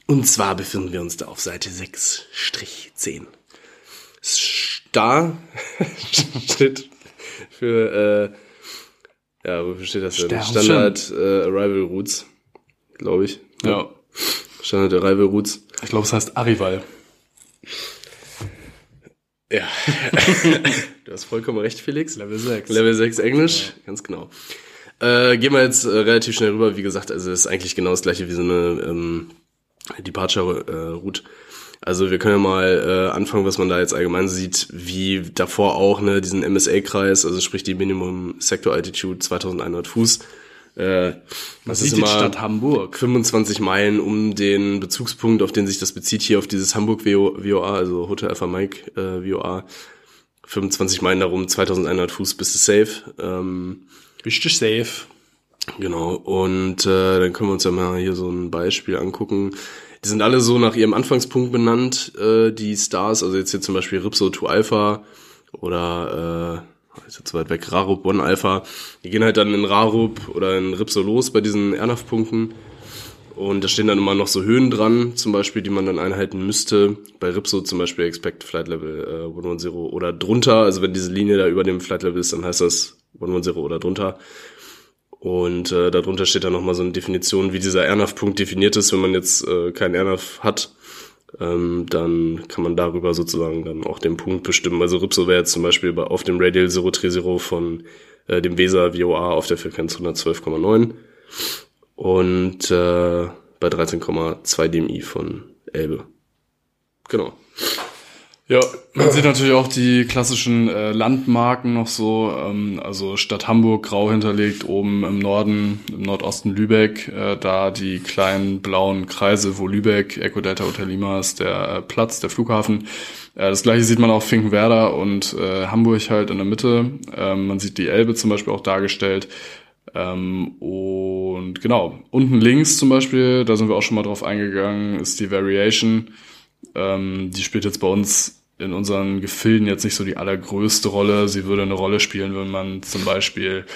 Und zwar befinden wir uns da auf Seite 6-10. Star [LAUGHS] steht für, äh, ja, wofür steht das denn? Standard äh, Arrival Routes, glaube ich. Ja. Standard Arrival Routes. Ich glaube, es heißt Arrival. Ja. du hast vollkommen recht, Felix. Level 6. Level 6 Englisch, ganz genau. Äh, gehen wir jetzt äh, relativ schnell rüber. Wie gesagt, also es ist eigentlich genau das gleiche wie so eine ähm, Departure äh, Route. Also wir können ja mal äh, anfangen, was man da jetzt allgemein sieht, wie davor auch, ne, diesen MSA-Kreis, also sprich die Minimum Sector Altitude 2100 Fuß. Äh, das ist die immer Stadt Hamburg. 25 Meilen um den Bezugspunkt, auf den sich das bezieht, hier auf dieses Hamburg VOA, also Hotel Alpha Mike äh, VOA. 25 Meilen darum, 2100 Fuß bist du safe. Ähm, Richtig safe. Genau, und äh, dann können wir uns ja mal hier so ein Beispiel angucken. Die sind alle so nach ihrem Anfangspunkt benannt, äh, die Stars. Also jetzt hier zum Beispiel Ripso 2 Alpha oder äh, ist jetzt weit weg, Rarup 1 Alpha. Die gehen halt dann in Rarup oder in Ripso los bei diesen Ernaf-Punkten. Und da stehen dann immer noch so Höhen dran, zum Beispiel, die man dann einhalten müsste. Bei Ripso zum Beispiel Expect Flight Level äh, 110 oder drunter. Also wenn diese Linie da über dem Flight Level ist, dann heißt das 110 oder drunter. Und äh, darunter steht dann nochmal so eine Definition, wie dieser Airnav-Punkt definiert ist. Wenn man jetzt äh, keinen Airnav hat, ähm, dann kann man darüber sozusagen dann auch den Punkt bestimmen. Also Ripso wäre jetzt zum Beispiel bei, auf dem Radial 030 von äh, dem Weser VOA auf der Frequenz 112,9 und äh, bei 13,2 dmi von Elbe. Genau. Ja, man sieht natürlich auch die klassischen äh, Landmarken noch so, ähm, also Stadt Hamburg grau hinterlegt, oben im Norden, im Nordosten Lübeck, äh, da die kleinen blauen Kreise, wo Lübeck, Eco Delta Hotel Lima ist der äh, Platz, der Flughafen. Äh, das gleiche sieht man auch Finkenwerder und äh, Hamburg halt in der Mitte. Ähm, man sieht die Elbe zum Beispiel auch dargestellt. Ähm, und genau, unten links zum Beispiel, da sind wir auch schon mal drauf eingegangen, ist die Variation. Ähm, die spielt jetzt bei uns in unseren Gefilden jetzt nicht so die allergrößte Rolle. Sie würde eine Rolle spielen, wenn man zum Beispiel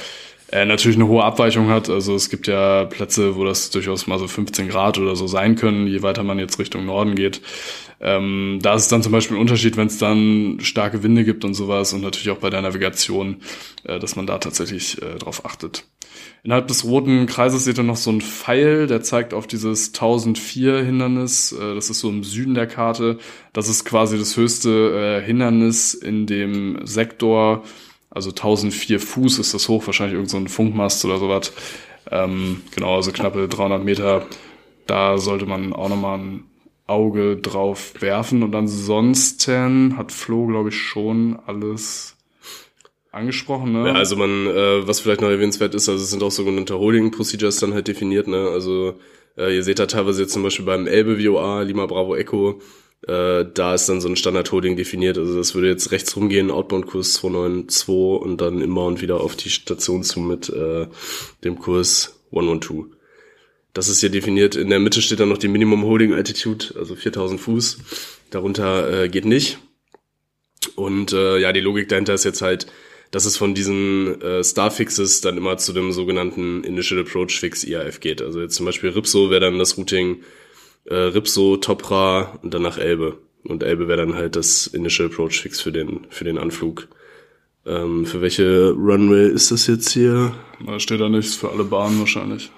äh, natürlich eine hohe Abweichung hat. Also es gibt ja Plätze, wo das durchaus mal so 15 Grad oder so sein können, je weiter man jetzt Richtung Norden geht. Ähm, da ist es dann zum Beispiel ein Unterschied, wenn es dann starke Winde gibt und sowas und natürlich auch bei der Navigation, äh, dass man da tatsächlich äh, drauf achtet. Innerhalb des roten Kreises seht ihr noch so einen Pfeil, der zeigt auf dieses 1004 Hindernis. Äh, das ist so im Süden der Karte. Das ist quasi das höchste äh, Hindernis in dem Sektor. Also 1004 Fuß ist das hoch, wahrscheinlich irgendein so Funkmast oder sowas. Ähm, genau, also knappe 300 Meter. Da sollte man auch nochmal ein Auge drauf werfen. Und ansonsten hat Flo, glaube ich, schon alles angesprochen, ne? Ja, also man, äh, was vielleicht noch erwähnenswert ist, also es sind auch sogenannte Holding Procedures dann halt definiert, ne? Also äh, ihr seht da teilweise jetzt zum Beispiel beim Elbe VOA, Lima Bravo Echo, äh, da ist dann so ein Standard Holding definiert. Also das würde jetzt rechts rumgehen, Outbound-Kurs 292 und dann inbound wieder auf die Station zu mit äh, dem Kurs 112. Das ist hier definiert. In der Mitte steht dann noch die Minimum Holding Altitude, also 4000 Fuß. Darunter äh, geht nicht. Und äh, ja, die Logik dahinter ist jetzt halt, dass es von diesen äh, Starfixes dann immer zu dem sogenannten Initial Approach Fix IAF geht. Also jetzt zum Beispiel Ripso wäre dann das Routing äh, Ripso, Topra und danach Elbe. Und Elbe wäre dann halt das Initial Approach Fix für den, für den Anflug. Ähm, für welche Runway ist das jetzt hier? Da steht da nichts für alle Bahnen wahrscheinlich.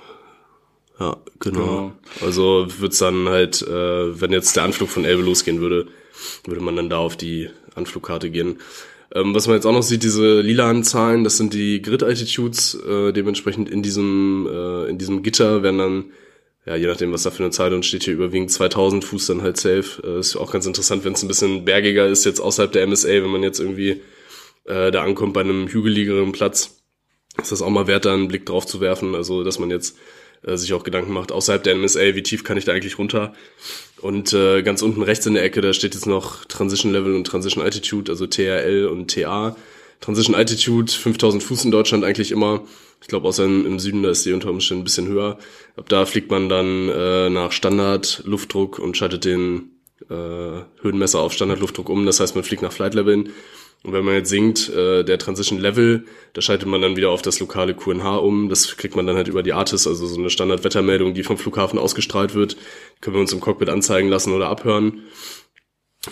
Ja, genau. genau. Also wird's dann halt, äh, wenn jetzt der Anflug von Elbe losgehen würde, würde man dann da auf die Anflugkarte gehen. Ähm, was man jetzt auch noch sieht, diese lilanen Zahlen, das sind die Grid-Altitudes, äh, dementsprechend in diesem, äh, in diesem Gitter werden dann, ja, je nachdem, was da für eine Zahl drin steht, hier überwiegend 2000 Fuß dann halt safe. Äh, ist auch ganz interessant, wenn es ein bisschen bergiger ist, jetzt außerhalb der MSA, wenn man jetzt irgendwie äh, da ankommt bei einem hügeligeren Platz, ist das auch mal wert, da einen Blick drauf zu werfen. Also, dass man jetzt äh, sich auch Gedanken macht, außerhalb der MSA, wie tief kann ich da eigentlich runter? Und äh, ganz unten rechts in der Ecke, da steht jetzt noch Transition Level und Transition Altitude, also TRL und TA. Transition Altitude, 5000 Fuß in Deutschland eigentlich immer. Ich glaube, außer im, im, Süden, da ist die unter Umständen ein bisschen höher. Ab da fliegt man dann äh, nach Standard Luftdruck und schaltet den äh, Höhenmesser auf Standard Luftdruck um. Das heißt, man fliegt nach Flight Leveln und wenn man jetzt sinkt, äh, der Transition Level, da schaltet man dann wieder auf das lokale QNH um. Das kriegt man dann halt über die Artis, also so eine Standardwettermeldung, die vom Flughafen ausgestrahlt wird. Können wir uns im Cockpit anzeigen lassen oder abhören.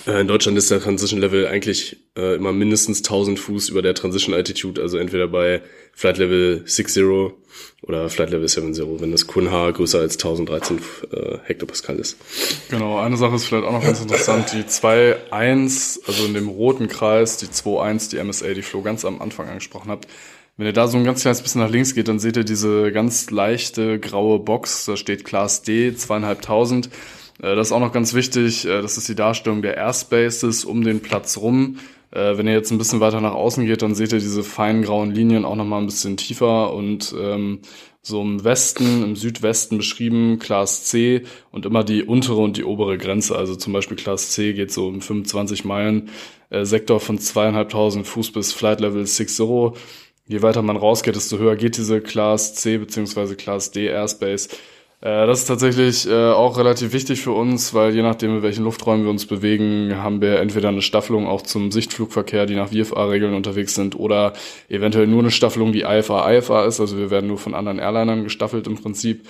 Äh, in Deutschland ist der Transition Level eigentlich äh, immer mindestens 1000 Fuß über der Transition Altitude, also entweder bei Flight Level 60 oder Flight Level 70, wenn das QNH größer als 1013 äh, Hektopascal ist. Genau, eine Sache ist vielleicht auch noch ganz interessant, die 2.1, also in dem roten Kreis, die 2.1, die MSA, die Flo ganz am Anfang angesprochen habt, wenn ihr da so ein ganz kleines bisschen nach links geht, dann seht ihr diese ganz leichte graue Box, da steht Class D, zweieinhalbtausend. Das ist auch noch ganz wichtig. Äh, das ist die Darstellung der Airspaces um den Platz rum. Äh, wenn ihr jetzt ein bisschen weiter nach außen geht, dann seht ihr diese feinen grauen Linien auch noch mal ein bisschen tiefer und ähm, so im Westen, im Südwesten beschrieben, Class C und immer die untere und die obere Grenze. Also zum Beispiel Class C geht so im 25 Meilen äh, Sektor von zweieinhalbtausend Fuß bis Flight Level 60 je weiter man rausgeht, desto höher geht diese Class C bzw. Class D Airspace. Äh, das ist tatsächlich äh, auch relativ wichtig für uns, weil je nachdem, in welchen Lufträumen wir uns bewegen, haben wir entweder eine Staffelung auch zum Sichtflugverkehr, die nach VFA-Regeln unterwegs sind, oder eventuell nur eine Staffelung, die IFA-IFA ist. Also wir werden nur von anderen Airlinern gestaffelt im Prinzip.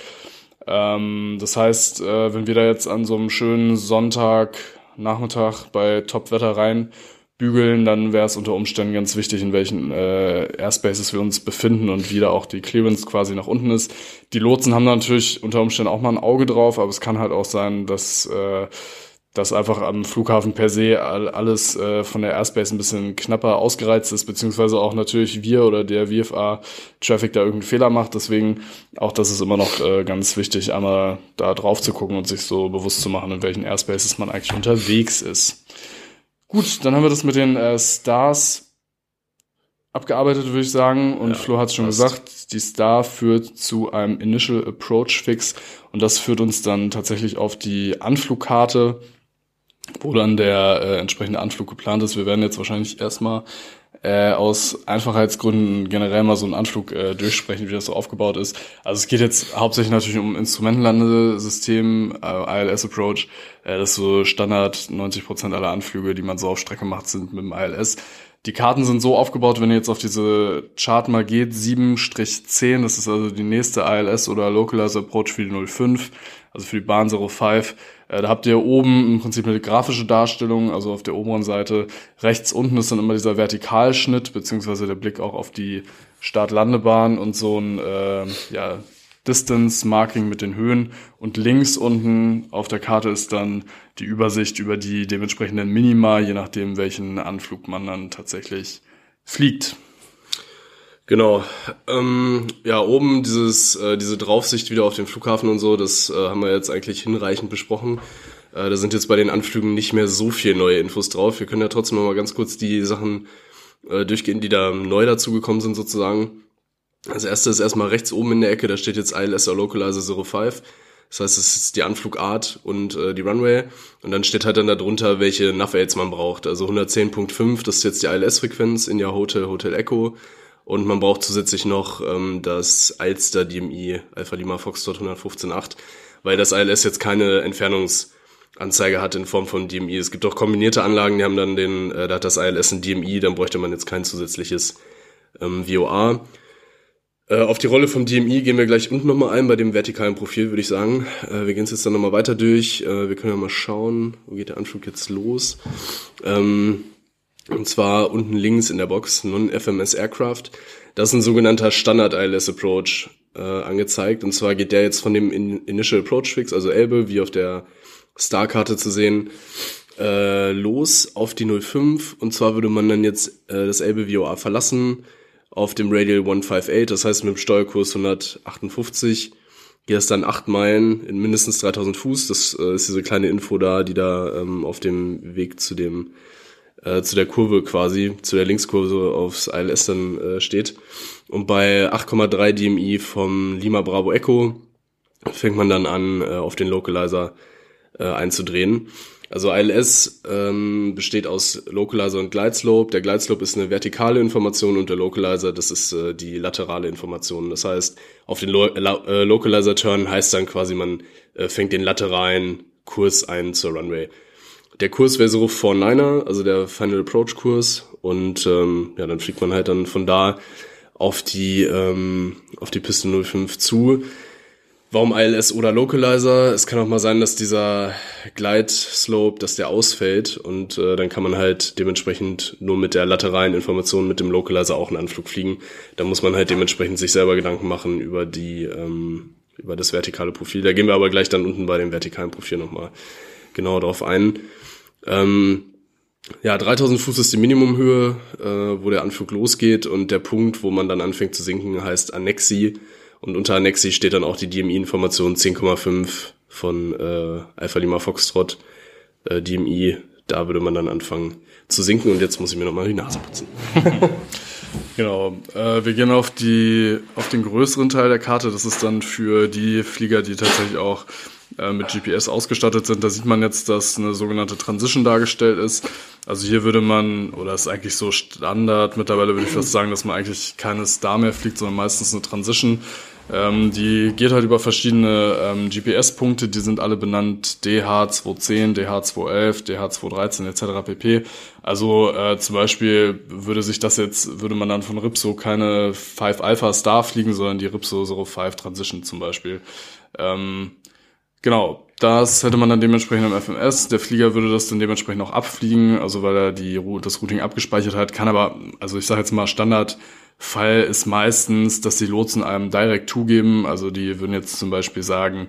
Ähm, das heißt, äh, wenn wir da jetzt an so einem schönen Sonntagnachmittag bei Topwetter rein bügeln, dann wäre es unter Umständen ganz wichtig, in welchen äh, Airspaces wir uns befinden und wie da auch die Clearance quasi nach unten ist. Die Lotsen haben da natürlich unter Umständen auch mal ein Auge drauf, aber es kann halt auch sein, dass äh, dass einfach am Flughafen per se alles äh, von der Airspace ein bisschen knapper ausgereizt ist, beziehungsweise auch natürlich wir oder der VFA-Traffic da irgendeinen Fehler macht. Deswegen auch das ist immer noch äh, ganz wichtig, einmal da drauf zu gucken und sich so bewusst zu machen, in welchen Airspaces man eigentlich unterwegs ist. Gut, dann haben wir das mit den äh, Stars abgearbeitet, würde ich sagen. Und Ja, Flo hat es schon passt. gesagt, die Star führt zu einem Initial Approach Fix und das führt uns dann tatsächlich auf die Anflugkarte, wo dann der äh, entsprechende Anflug geplant ist. Wir werden jetzt wahrscheinlich erstmal äh, aus Einfachheitsgründen generell mal so einen Anflug äh, durchsprechen, wie das so aufgebaut ist. Also es geht jetzt hauptsächlich natürlich um Instrumentenlandesystem, äh, ILS Approach. Äh, das ist so Standard, 90% aller Anflüge, die man so auf Strecke macht, sind mit dem ILS. Die Karten sind so aufgebaut, wenn ihr jetzt auf diese Chart mal geht, 7-10, das ist also die nächste ILS oder Localizer Approach für die 05, also für die Bahn 05. Äh, da habt ihr oben im Prinzip eine grafische Darstellung, also auf der oberen Seite. Rechts unten ist dann immer dieser Vertikalschnitt, beziehungsweise der Blick auch auf die Start-Landebahn und so ein äh, ja, Distance Marking mit den Höhen. Und links unten auf der Karte ist dann die Übersicht über die dementsprechenden Minima, je nachdem, welchen Anflug man dann tatsächlich fliegt. Genau. Ähm, ja, oben dieses, äh, diese Draufsicht wieder auf den Flughafen und so, das äh, haben wir jetzt eigentlich hinreichend besprochen. Äh, da sind jetzt bei den Anflügen nicht mehr so viel neue Infos drauf. Wir können ja trotzdem noch mal ganz kurz die Sachen äh, durchgehen, die da neu dazugekommen sind sozusagen. Als erstes ist erstmal rechts oben in der Ecke, da steht jetzt ILS Localizer 05. Das heißt, es ist die Anflugart und äh, die Runway. Und dann steht halt dann darunter, welche Nav-Aids man braucht. Also 110.5, das ist jetzt die ILS-Frequenz in der Hotel, Hotel Echo. Und man braucht zusätzlich noch ähm, das Alster DMI Alpha Lima Foxtrot 115.8, weil das ILS jetzt keine Entfernungsanzeige hat in Form von DMI. Es gibt auch kombinierte Anlagen, die haben dann den, äh, da hat das ILS ein DMI, dann bräuchte man jetzt kein zusätzliches ähm, VOA. Äh, auf die Rolle vom DMI gehen wir gleich unten nochmal ein, bei dem vertikalen Profil würde ich sagen. Äh, wir gehen es jetzt dann nochmal weiter durch. Äh, wir können ja mal schauen, wo geht der Anflug jetzt los. Ähm, und zwar unten links in der Box Non-FMS Aircraft. Das ist ein sogenannter Standard ILS Approach äh, angezeigt. Und zwar geht der jetzt von dem In Initial Approach Fix, also Elbe, wie auf der Starkarte zu sehen, äh, los auf die 05. Und zwar würde man dann jetzt äh, das Elbe VOA verlassen auf dem Radial 158, das heißt mit dem Steuerkurs 158 geht es dann acht Meilen in mindestens 3000 Fuß. Das äh, ist diese kleine Info da, die da ähm, auf dem Weg zu dem äh, zu der Kurve quasi, zu der Linkskurve aufs ILS dann äh, steht. Und bei 8,3 DMI vom Lima Bravo Echo fängt man dann an, äh, auf den Localizer äh, einzudrehen. Also ILS ähm, besteht aus Localizer und Glideslope. Der Glideslope ist eine vertikale Information und der Localizer, das ist äh, die laterale Information. Das heißt, auf den Lo äh, Localizer-Turn heißt dann quasi, man äh, fängt den lateralen Kurs ein zur Runway. Der Kurs wäre so 49er, also der Final Approach Kurs. Und ähm, ja, dann fliegt man halt dann von da auf die, ähm, auf die Piste 05 zu. Warum ILS oder Localizer? Es kann auch mal sein, dass dieser Glide Slope, dass der ausfällt und äh, dann kann man halt dementsprechend nur mit der lateralen Information mit dem Localizer auch einen Anflug fliegen. Da muss man halt dementsprechend sich selber Gedanken machen über die ähm, über das vertikale Profil. Da gehen wir aber gleich dann unten bei dem vertikalen Profil nochmal genauer drauf ein. Ähm, ja, 3000 Fuß ist die Minimumhöhe, äh, wo der Anflug losgeht und der Punkt, wo man dann anfängt zu sinken, heißt Annexi. Und unter Annexi steht dann auch die DMI-Information 10,5 von äh, Alpha Lima Foxtrot äh, DMI. Da würde man dann anfangen zu sinken und jetzt muss ich mir nochmal die Nase putzen. [LAUGHS] Genau. Äh, wir gehen auf die auf den größeren Teil der Karte. Das ist dann für die Flieger, die tatsächlich auch äh, mit GPS ausgestattet sind. Da sieht man jetzt, dass eine sogenannte Transition dargestellt ist. Also hier würde man, oder ist eigentlich so Standard, mittlerweile würde ich fast sagen, dass man eigentlich keine Star mehr fliegt, sondern meistens eine Transition. Ähm, die geht halt über verschiedene ähm, GPS-Punkte, die sind alle benannt DH210, DH211, DH213 etc. pp. Also äh, zum Beispiel würde sich das jetzt, würde man dann von Ripso keine 5 Alpha Star fliegen, sondern die Ripso 05 Transition zum Beispiel. Ähm, genau, das hätte man dann dementsprechend im FMS. Der Flieger würde das dann dementsprechend auch abfliegen, also weil er die, das Routing abgespeichert hat, kann aber, also ich sage jetzt mal Standard Fall ist meistens, dass die Lotsen einem direkt zugeben. Also die würden jetzt zum Beispiel sagen,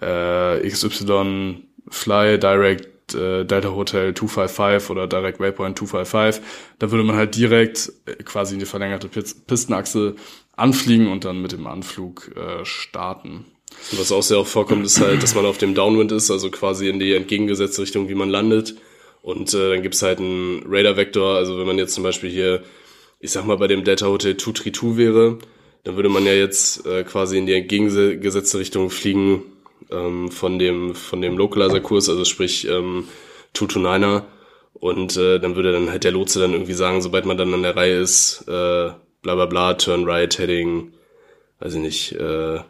äh, XY Fly Direct äh, Delta Hotel 255 oder Direct Waypoint 255. Da würde man halt direkt äh, quasi in die verlängerte Pistenachse anfliegen und dann mit dem Anflug äh, starten. Was auch sehr oft vorkommt, ist halt, dass man auf dem Downwind ist, also quasi in die entgegengesetzte Richtung, wie man landet. Und äh, dann gibt's halt einen Radar-Vektor, also wenn man jetzt zum Beispiel hier ich sag mal, bei dem Delta Hotel 232 wäre, dann würde man ja jetzt äh, quasi in die entgegengesetzte Richtung fliegen ähm, von dem von dem Localizer-Kurs, also sprich ähm, 229er. Und äh, dann würde dann halt der Lotse dann irgendwie sagen, sobald man dann an der Reihe ist, äh, bla bla bla, turn right, heading, weiß ich nicht, äh,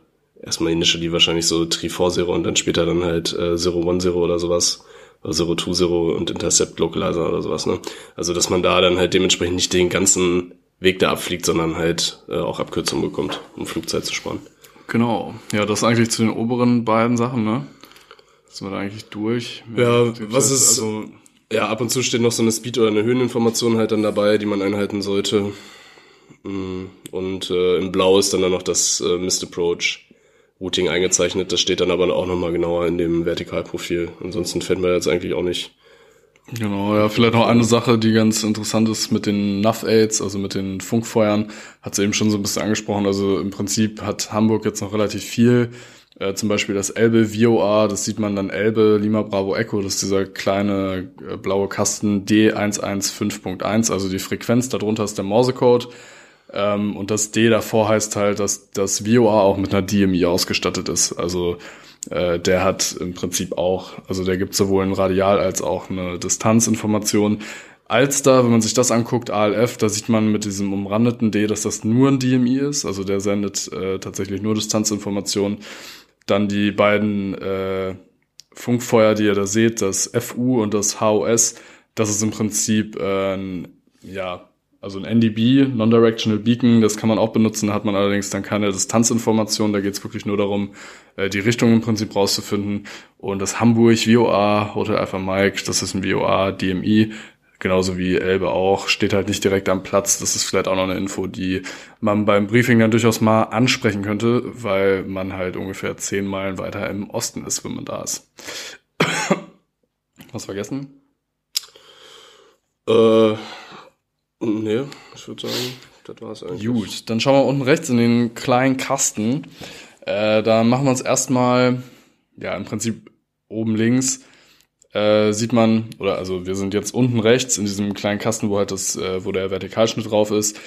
erstmal initially wahrscheinlich so 340 und dann später dann halt äh, 010 oder sowas. Zero to Zero und Intercept Localizer oder sowas, ne? Also, dass man da dann halt dementsprechend nicht den ganzen Weg da abfliegt, sondern halt äh, auch Abkürzungen bekommt, um Flugzeit zu sparen. Genau. Ja, das eigentlich zu den oberen beiden Sachen, ne? Sind wir da eigentlich durch? Ja, was ist, also, ja, ab und zu steht noch so eine Speed- oder eine Höheninformation halt dann dabei, die man einhalten sollte. Mm, und äh, in Blau ist dann, dann noch das äh, Missed Approach Routing eingezeichnet. Das steht dann aber auch nochmal genauer in dem Vertikalprofil. Ansonsten fällt mir jetzt eigentlich auch nicht. Genau, ja, vielleicht noch eine Sache, die ganz interessant ist mit den NAV-Aids, also mit den Funkfeuern, hat sie eben schon so ein bisschen angesprochen. Also im Prinzip hat Hamburg jetzt noch relativ viel. Äh, zum Beispiel das Elbe VOR, das sieht man dann Elbe Lima Bravo Echo, das ist dieser kleine äh, blaue Kasten D115.1, also die Frequenz, darunter ist der Morsecode. Ähm, und das D davor heißt halt, dass das VOA auch mit einer DMI ausgestattet ist. Also äh, der hat im Prinzip auch, also der gibt sowohl ein Radial als auch eine Distanzinformation. Alster, wenn man sich das anguckt, ALF, da sieht man mit diesem umrandeten D, dass das nur ein DMI ist. Also der sendet äh, tatsächlich nur Distanzinformationen. Dann die beiden äh, Funkfeuer, die ihr da seht, das FU und das HOS, das ist im Prinzip äh, ein, ja, also ein NDB, Non-Directional Beacon, das kann man auch benutzen, hat man allerdings dann keine Distanzinformation, da geht es wirklich nur darum, äh, die Richtung im Prinzip rauszufinden. Und das Hamburg VOA, Hotel Alpha Mike, das ist ein VOA DMI, genauso wie Elbe auch, steht halt nicht direkt am Platz. Das ist vielleicht auch noch eine Info, die man beim Briefing dann durchaus mal ansprechen könnte, weil man halt ungefähr zehn Meilen weiter im Osten ist, wenn man da ist. [COUGHS] Was vergessen? Äh Nee, ich würde sagen, das war's eigentlich. Gut, dann schauen wir unten rechts in den kleinen Kasten. Äh, da machen wir uns erstmal, ja, im Prinzip oben links äh, sieht man, oder also wir sind jetzt unten rechts in diesem kleinen Kasten, wo halt das, äh, wo der Vertikalschnitt drauf ist.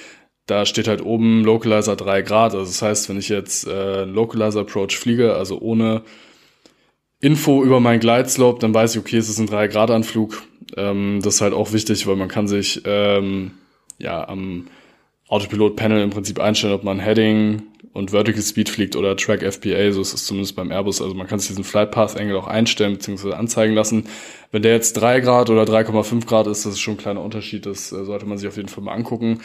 Da steht halt oben Localizer 3 Grad. Also das heißt, wenn ich jetzt äh, Localizer Approach fliege, also ohne Info über meinen Glideslope, dann weiß ich, okay, es ist ein 3 Grad Anflug. Ähm, das ist halt auch wichtig, weil man kann sich ähm, ja am Autopilot-Panel im Prinzip einstellen, ob man Heading und Vertical Speed fliegt oder Track FPA, so ist es zumindest beim Airbus. Also man kann sich diesen Flight Path Angle auch einstellen bzw. anzeigen lassen. Wenn der jetzt 3 Grad oder 3,5 Grad ist, das ist schon ein kleiner Unterschied, das äh, sollte man sich auf jeden Fall mal angucken.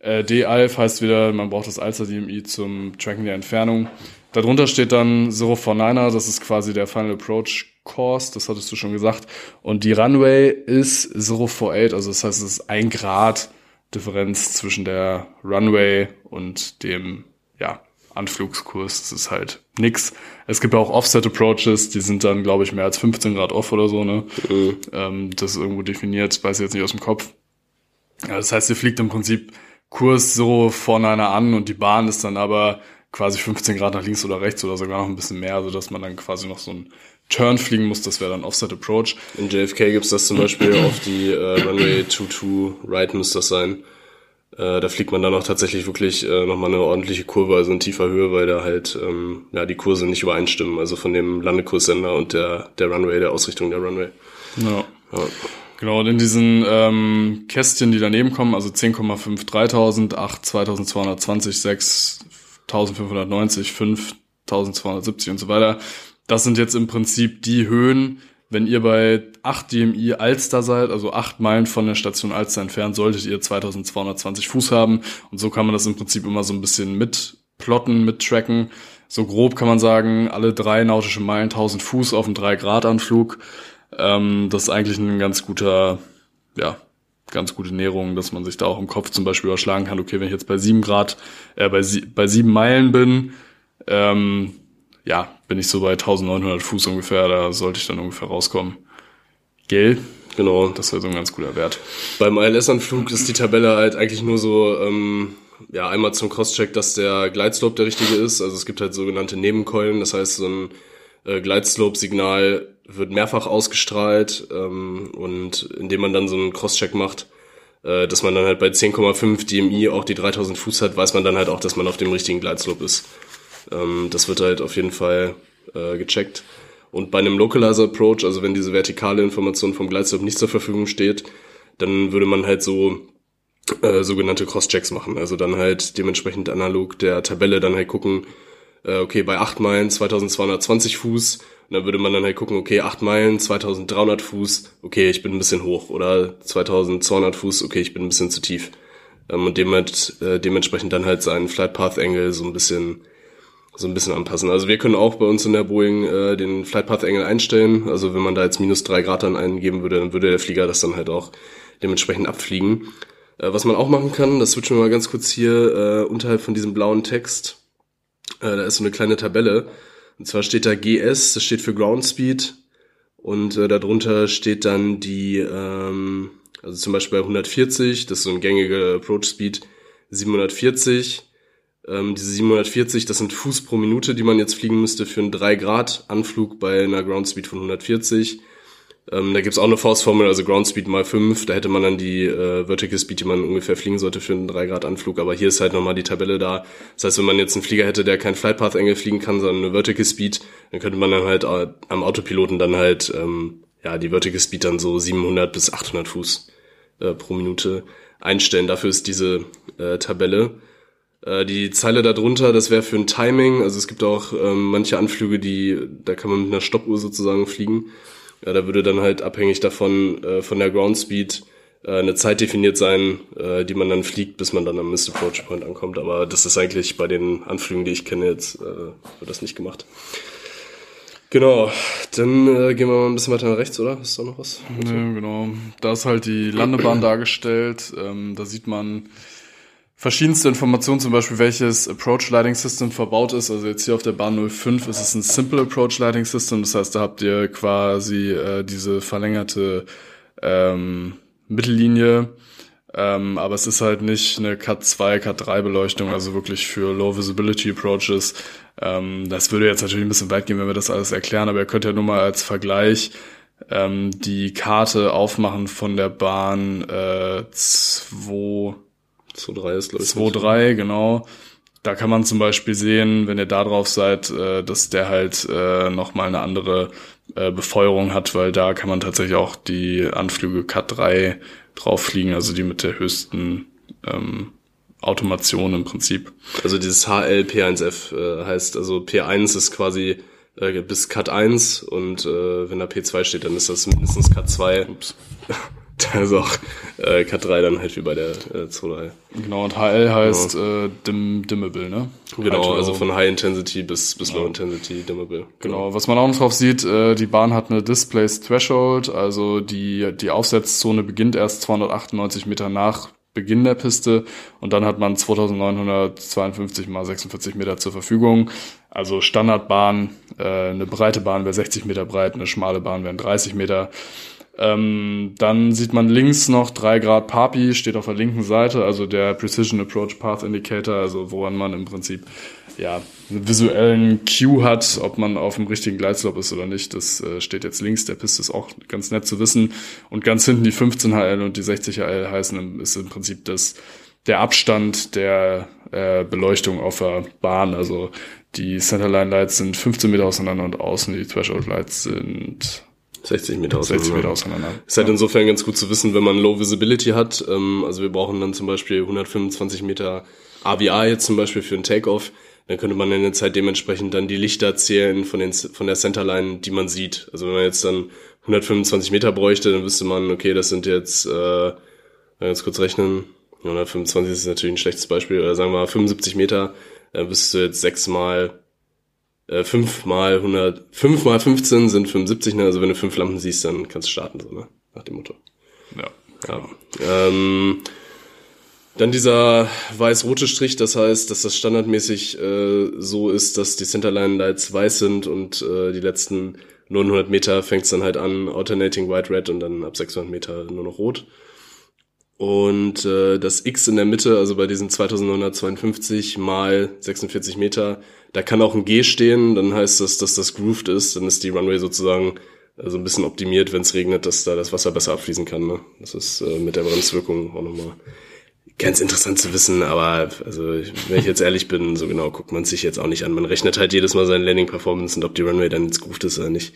Äh, D-Alf heißt wieder, man braucht das Alster DMI zum Tracken der Entfernung. Darunter steht dann 049er, das ist quasi der Final Approach Course, das hattest du schon gesagt. Und die Runway ist 048, also das heißt, es ist ein Grad Differenz zwischen der Runway und dem, ja, Anflugskurs. Das ist halt nix. Es gibt ja auch Offset Approaches, die sind dann, glaube ich, mehr als 15 Grad off oder so, ne? Mhm. Ähm, das ist irgendwo definiert, weiß ich jetzt nicht aus dem Kopf. Ja, das heißt, sie fliegt im Prinzip Kurs so vorne einer an und die Bahn ist dann aber quasi 15 Grad nach links oder rechts oder sogar noch ein bisschen mehr, so dass man dann quasi noch so ein Turn fliegen muss, das wäre dann Offset Approach. In JFK gibt's das zum Beispiel auf die äh, Runway 22 Right muss das sein. Äh, da fliegt man dann auch tatsächlich wirklich äh, nochmal eine ordentliche Kurve, also in tiefer Höhe, weil da halt ähm, ja die Kurse nicht übereinstimmen, also von dem Landekurssender und der, der Runway, der Ausrichtung der Runway. Ja. Ja. Genau, und in diesen ähm, Kästchen, die daneben kommen, also 10,5 3000, 8 2220, 6 1590, 5 1270 und so weiter. Das sind jetzt im Prinzip die Höhen, wenn ihr bei 8 DMI Alster seid, also 8 Meilen von der Station Alster entfernt, solltet ihr 2220 Fuß haben. Und so kann man das im Prinzip immer so ein bisschen mitplotten, mittracken. So grob kann man sagen, alle drei nautische Meilen 1000 Fuß auf einem 3-Grad-Anflug. Ähm, das ist eigentlich ein ganz guter, ja, ganz gute Näherung, dass man sich da auch im Kopf zum Beispiel überschlagen kann, okay, wenn ich jetzt bei 7 Grad, äh, bei, bei 7 Meilen bin, ähm, ja, bin ich so bei 1900 Fuß ungefähr, da sollte ich dann ungefähr rauskommen. Gell? Genau. Das wäre so ein ganz guter Wert. Beim ILS-Anflug ist die Tabelle halt eigentlich nur so, ähm, ja, einmal zum Crosscheck, dass der Glideslope der richtige ist. Also es gibt halt sogenannte Nebenkeulen, das heißt, so ein äh, Glideslope-Signal wird mehrfach ausgestrahlt ähm, und indem man dann so einen Crosscheck macht, äh, dass man dann halt bei 10,5 DMI auch die 3000 Fuß hat, weiß man dann halt auch, dass man auf dem richtigen Glideslope ist. Ähm, das wird halt auf jeden Fall äh, gecheckt. Und bei einem Localizer Approach, also wenn diese vertikale Information vom Glideslope nicht zur Verfügung steht, dann würde man halt so äh, sogenannte Crosschecks machen. Also dann halt dementsprechend analog der Tabelle dann halt gucken, äh, okay, bei 8 Meilen 2220 Fuß, und dann würde man dann halt gucken, okay, 8 Meilen 2300 Fuß, okay, ich bin ein bisschen hoch, oder 2200 Fuß, okay, ich bin ein bisschen zu tief. Ähm, und dement, äh, dementsprechend dann halt seinen Flight Path Angle so ein bisschen so ein bisschen anpassen. Also wir können auch bei uns in der Boeing äh, den Flight Path Angle einstellen. Also wenn man da jetzt minus drei Grad dann eingeben würde, dann würde der Flieger das dann halt auch dementsprechend abfliegen. Äh, was man auch machen kann, das switchen wir mal ganz kurz hier äh, unterhalb von diesem blauen Text. Äh, da ist so eine kleine Tabelle. Und zwar steht da GS, das steht für Ground Speed. Und äh, darunter steht dann die, ähm, also zum Beispiel bei 140, das ist so ein gängiger Approach Speed, 740 ähm, diese 740, das sind Fuß pro Minute, die man jetzt fliegen müsste für einen 3 Grad Anflug bei einer Ground Speed von 140. Ähm, da gibt's auch eine Faustformel, also Ground Speed mal 5, da hätte man dann die äh, Vertical Speed, die man ungefähr fliegen sollte für einen 3 Grad Anflug, aber hier ist halt nochmal die Tabelle da. Das heißt, wenn man jetzt einen Flieger hätte, der kein Flight Path Angle fliegen kann, sondern eine Vertical Speed, dann könnte man dann halt äh, am Autopiloten dann halt ähm, ja die Vertical Speed dann so 700 bis 800 Fuß äh, pro Minute einstellen. Dafür ist diese äh, Tabelle. Äh, die Zeile darunter, das wäre für ein Timing. Also es gibt auch ähm, manche Anflüge, die, da kann man mit einer Stoppuhr sozusagen fliegen. Ja, da würde dann halt abhängig davon, äh, von der Ground Speed, äh, eine Zeit definiert sein, äh, die man dann fliegt, bis man dann am Missed Approach Point ankommt. Aber das ist eigentlich bei den Anflügen, die ich kenne, jetzt äh, wird das nicht gemacht. Genau, dann äh, gehen wir mal ein bisschen weiter nach rechts, oder? Ist da noch was? Ja, genau. Da ist halt die Landebahn dargestellt. Ähm, da sieht man verschiedenste Informationen, zum Beispiel welches Approach Lighting System verbaut ist. Also jetzt hier auf der Bahn 05 ist es ein Simple Approach Lighting System. Das heißt, da habt ihr quasi äh, diese verlängerte ähm, Mittellinie. Ähm, aber es ist halt nicht eine Cat 2, Cat 3 Beleuchtung, also wirklich für Low Visibility Approaches. Ähm, das würde jetzt natürlich ein bisschen weit gehen, wenn wir das alles erklären, aber ihr könnt ja nur mal als Vergleich ähm, die Karte aufmachen von der Bahn äh, 2 2-3 ist, glaube ich. 2-3, genau. Da kann man zum Beispiel sehen, wenn ihr da drauf seid, äh, dass der halt äh, nochmal eine andere äh, Befeuerung hat, weil da kann man tatsächlich auch die Anflüge Cat 3 drauf fliegen, also die mit der höchsten ähm, Automation im Prinzip. Also dieses HL-P1F äh, heißt, also P1 ist quasi äh, bis Cat 1 und äh, wenn da P2 steht, dann ist das mindestens Cat 2. Ups. [LAUGHS] [LAUGHS] Da ist auch äh, Cat 3 dann halt wie bei der äh, 2.3. Genau, und HL heißt äh, dim, Dimmable, ne? Genau, also von High Intensity bis, bis Low Intensity Dimmable. Genau, was man auch noch drauf sieht, äh, die Bahn hat eine Displays Threshold, also die, die Aufsetzzone beginnt erst 298 Meter nach Beginn der Piste und dann hat man 2952 mal 46 Meter zur Verfügung. Also Standardbahn, äh, eine breite Bahn wäre 60 Meter breit, eine schmale Bahn wären 30 Meter. Ähm, dann sieht man links noch 3 Grad Papi, steht auf der linken Seite, also der Precision Approach Path Indicator, also woran man im Prinzip ja, einen visuellen Cue hat, ob man auf dem richtigen Gleitslope ist oder nicht. Das äh, steht jetzt links der Piste, ist auch ganz nett zu wissen. Und ganz hinten die 15 HL und die 60 HL heißen, ist im Prinzip das der Abstand der äh, Beleuchtung auf der Bahn. Also die Centerline Lights sind 15 Meter auseinander und außen die Threshold Lights sind 60 Meter auseinander. 60 Meter auseinander. Ist halt insofern ganz gut zu wissen, wenn man Low Visibility hat. Ähm, also wir brauchen dann zum Beispiel 125 Meter AVA jetzt zum Beispiel für einen Takeoff. Dann könnte man in der Zeit dementsprechend dann die Lichter zählen von, den, von der Centerline, die man sieht. Also wenn man jetzt dann 125 Meter bräuchte, dann wüsste man, okay, das sind jetzt, äh, ganz kurz rechnen, 125 ist natürlich ein schlechtes Beispiel, oder sagen wir mal 75 Meter, dann bist du jetzt sechsmal, äh, fünfmal 100, fünfmal 15 sind 75, ne? Also wenn du fünf Lampen siehst, dann kannst du starten, so, ne? Nach dem Motto. Ja. Ja. Ähm, dann dieser weiß-rote Strich, das heißt, dass das standardmäßig äh, so ist, dass die Centerline Lights weiß sind und äh, die letzten 900 Meter fängt es dann halt an, alternating white-red und dann ab 600 Meter nur noch rot. Und äh, das X in der Mitte, also bei diesen 2952 mal 46 Meter, da kann auch ein G stehen, dann heißt das, dass das grooved ist, dann ist die Runway sozusagen äh, so ein bisschen optimiert, wenn es regnet, dass da das Wasser besser abfließen kann. Ne? Das ist äh, mit der Bremswirkung auch nochmal ganz interessant zu wissen, aber also wenn ich jetzt ehrlich bin, so genau guckt man sich jetzt auch nicht an. Man rechnet halt jedes Mal seine Landing-Performance und ob die Runway dann jetzt grooved ist oder nicht.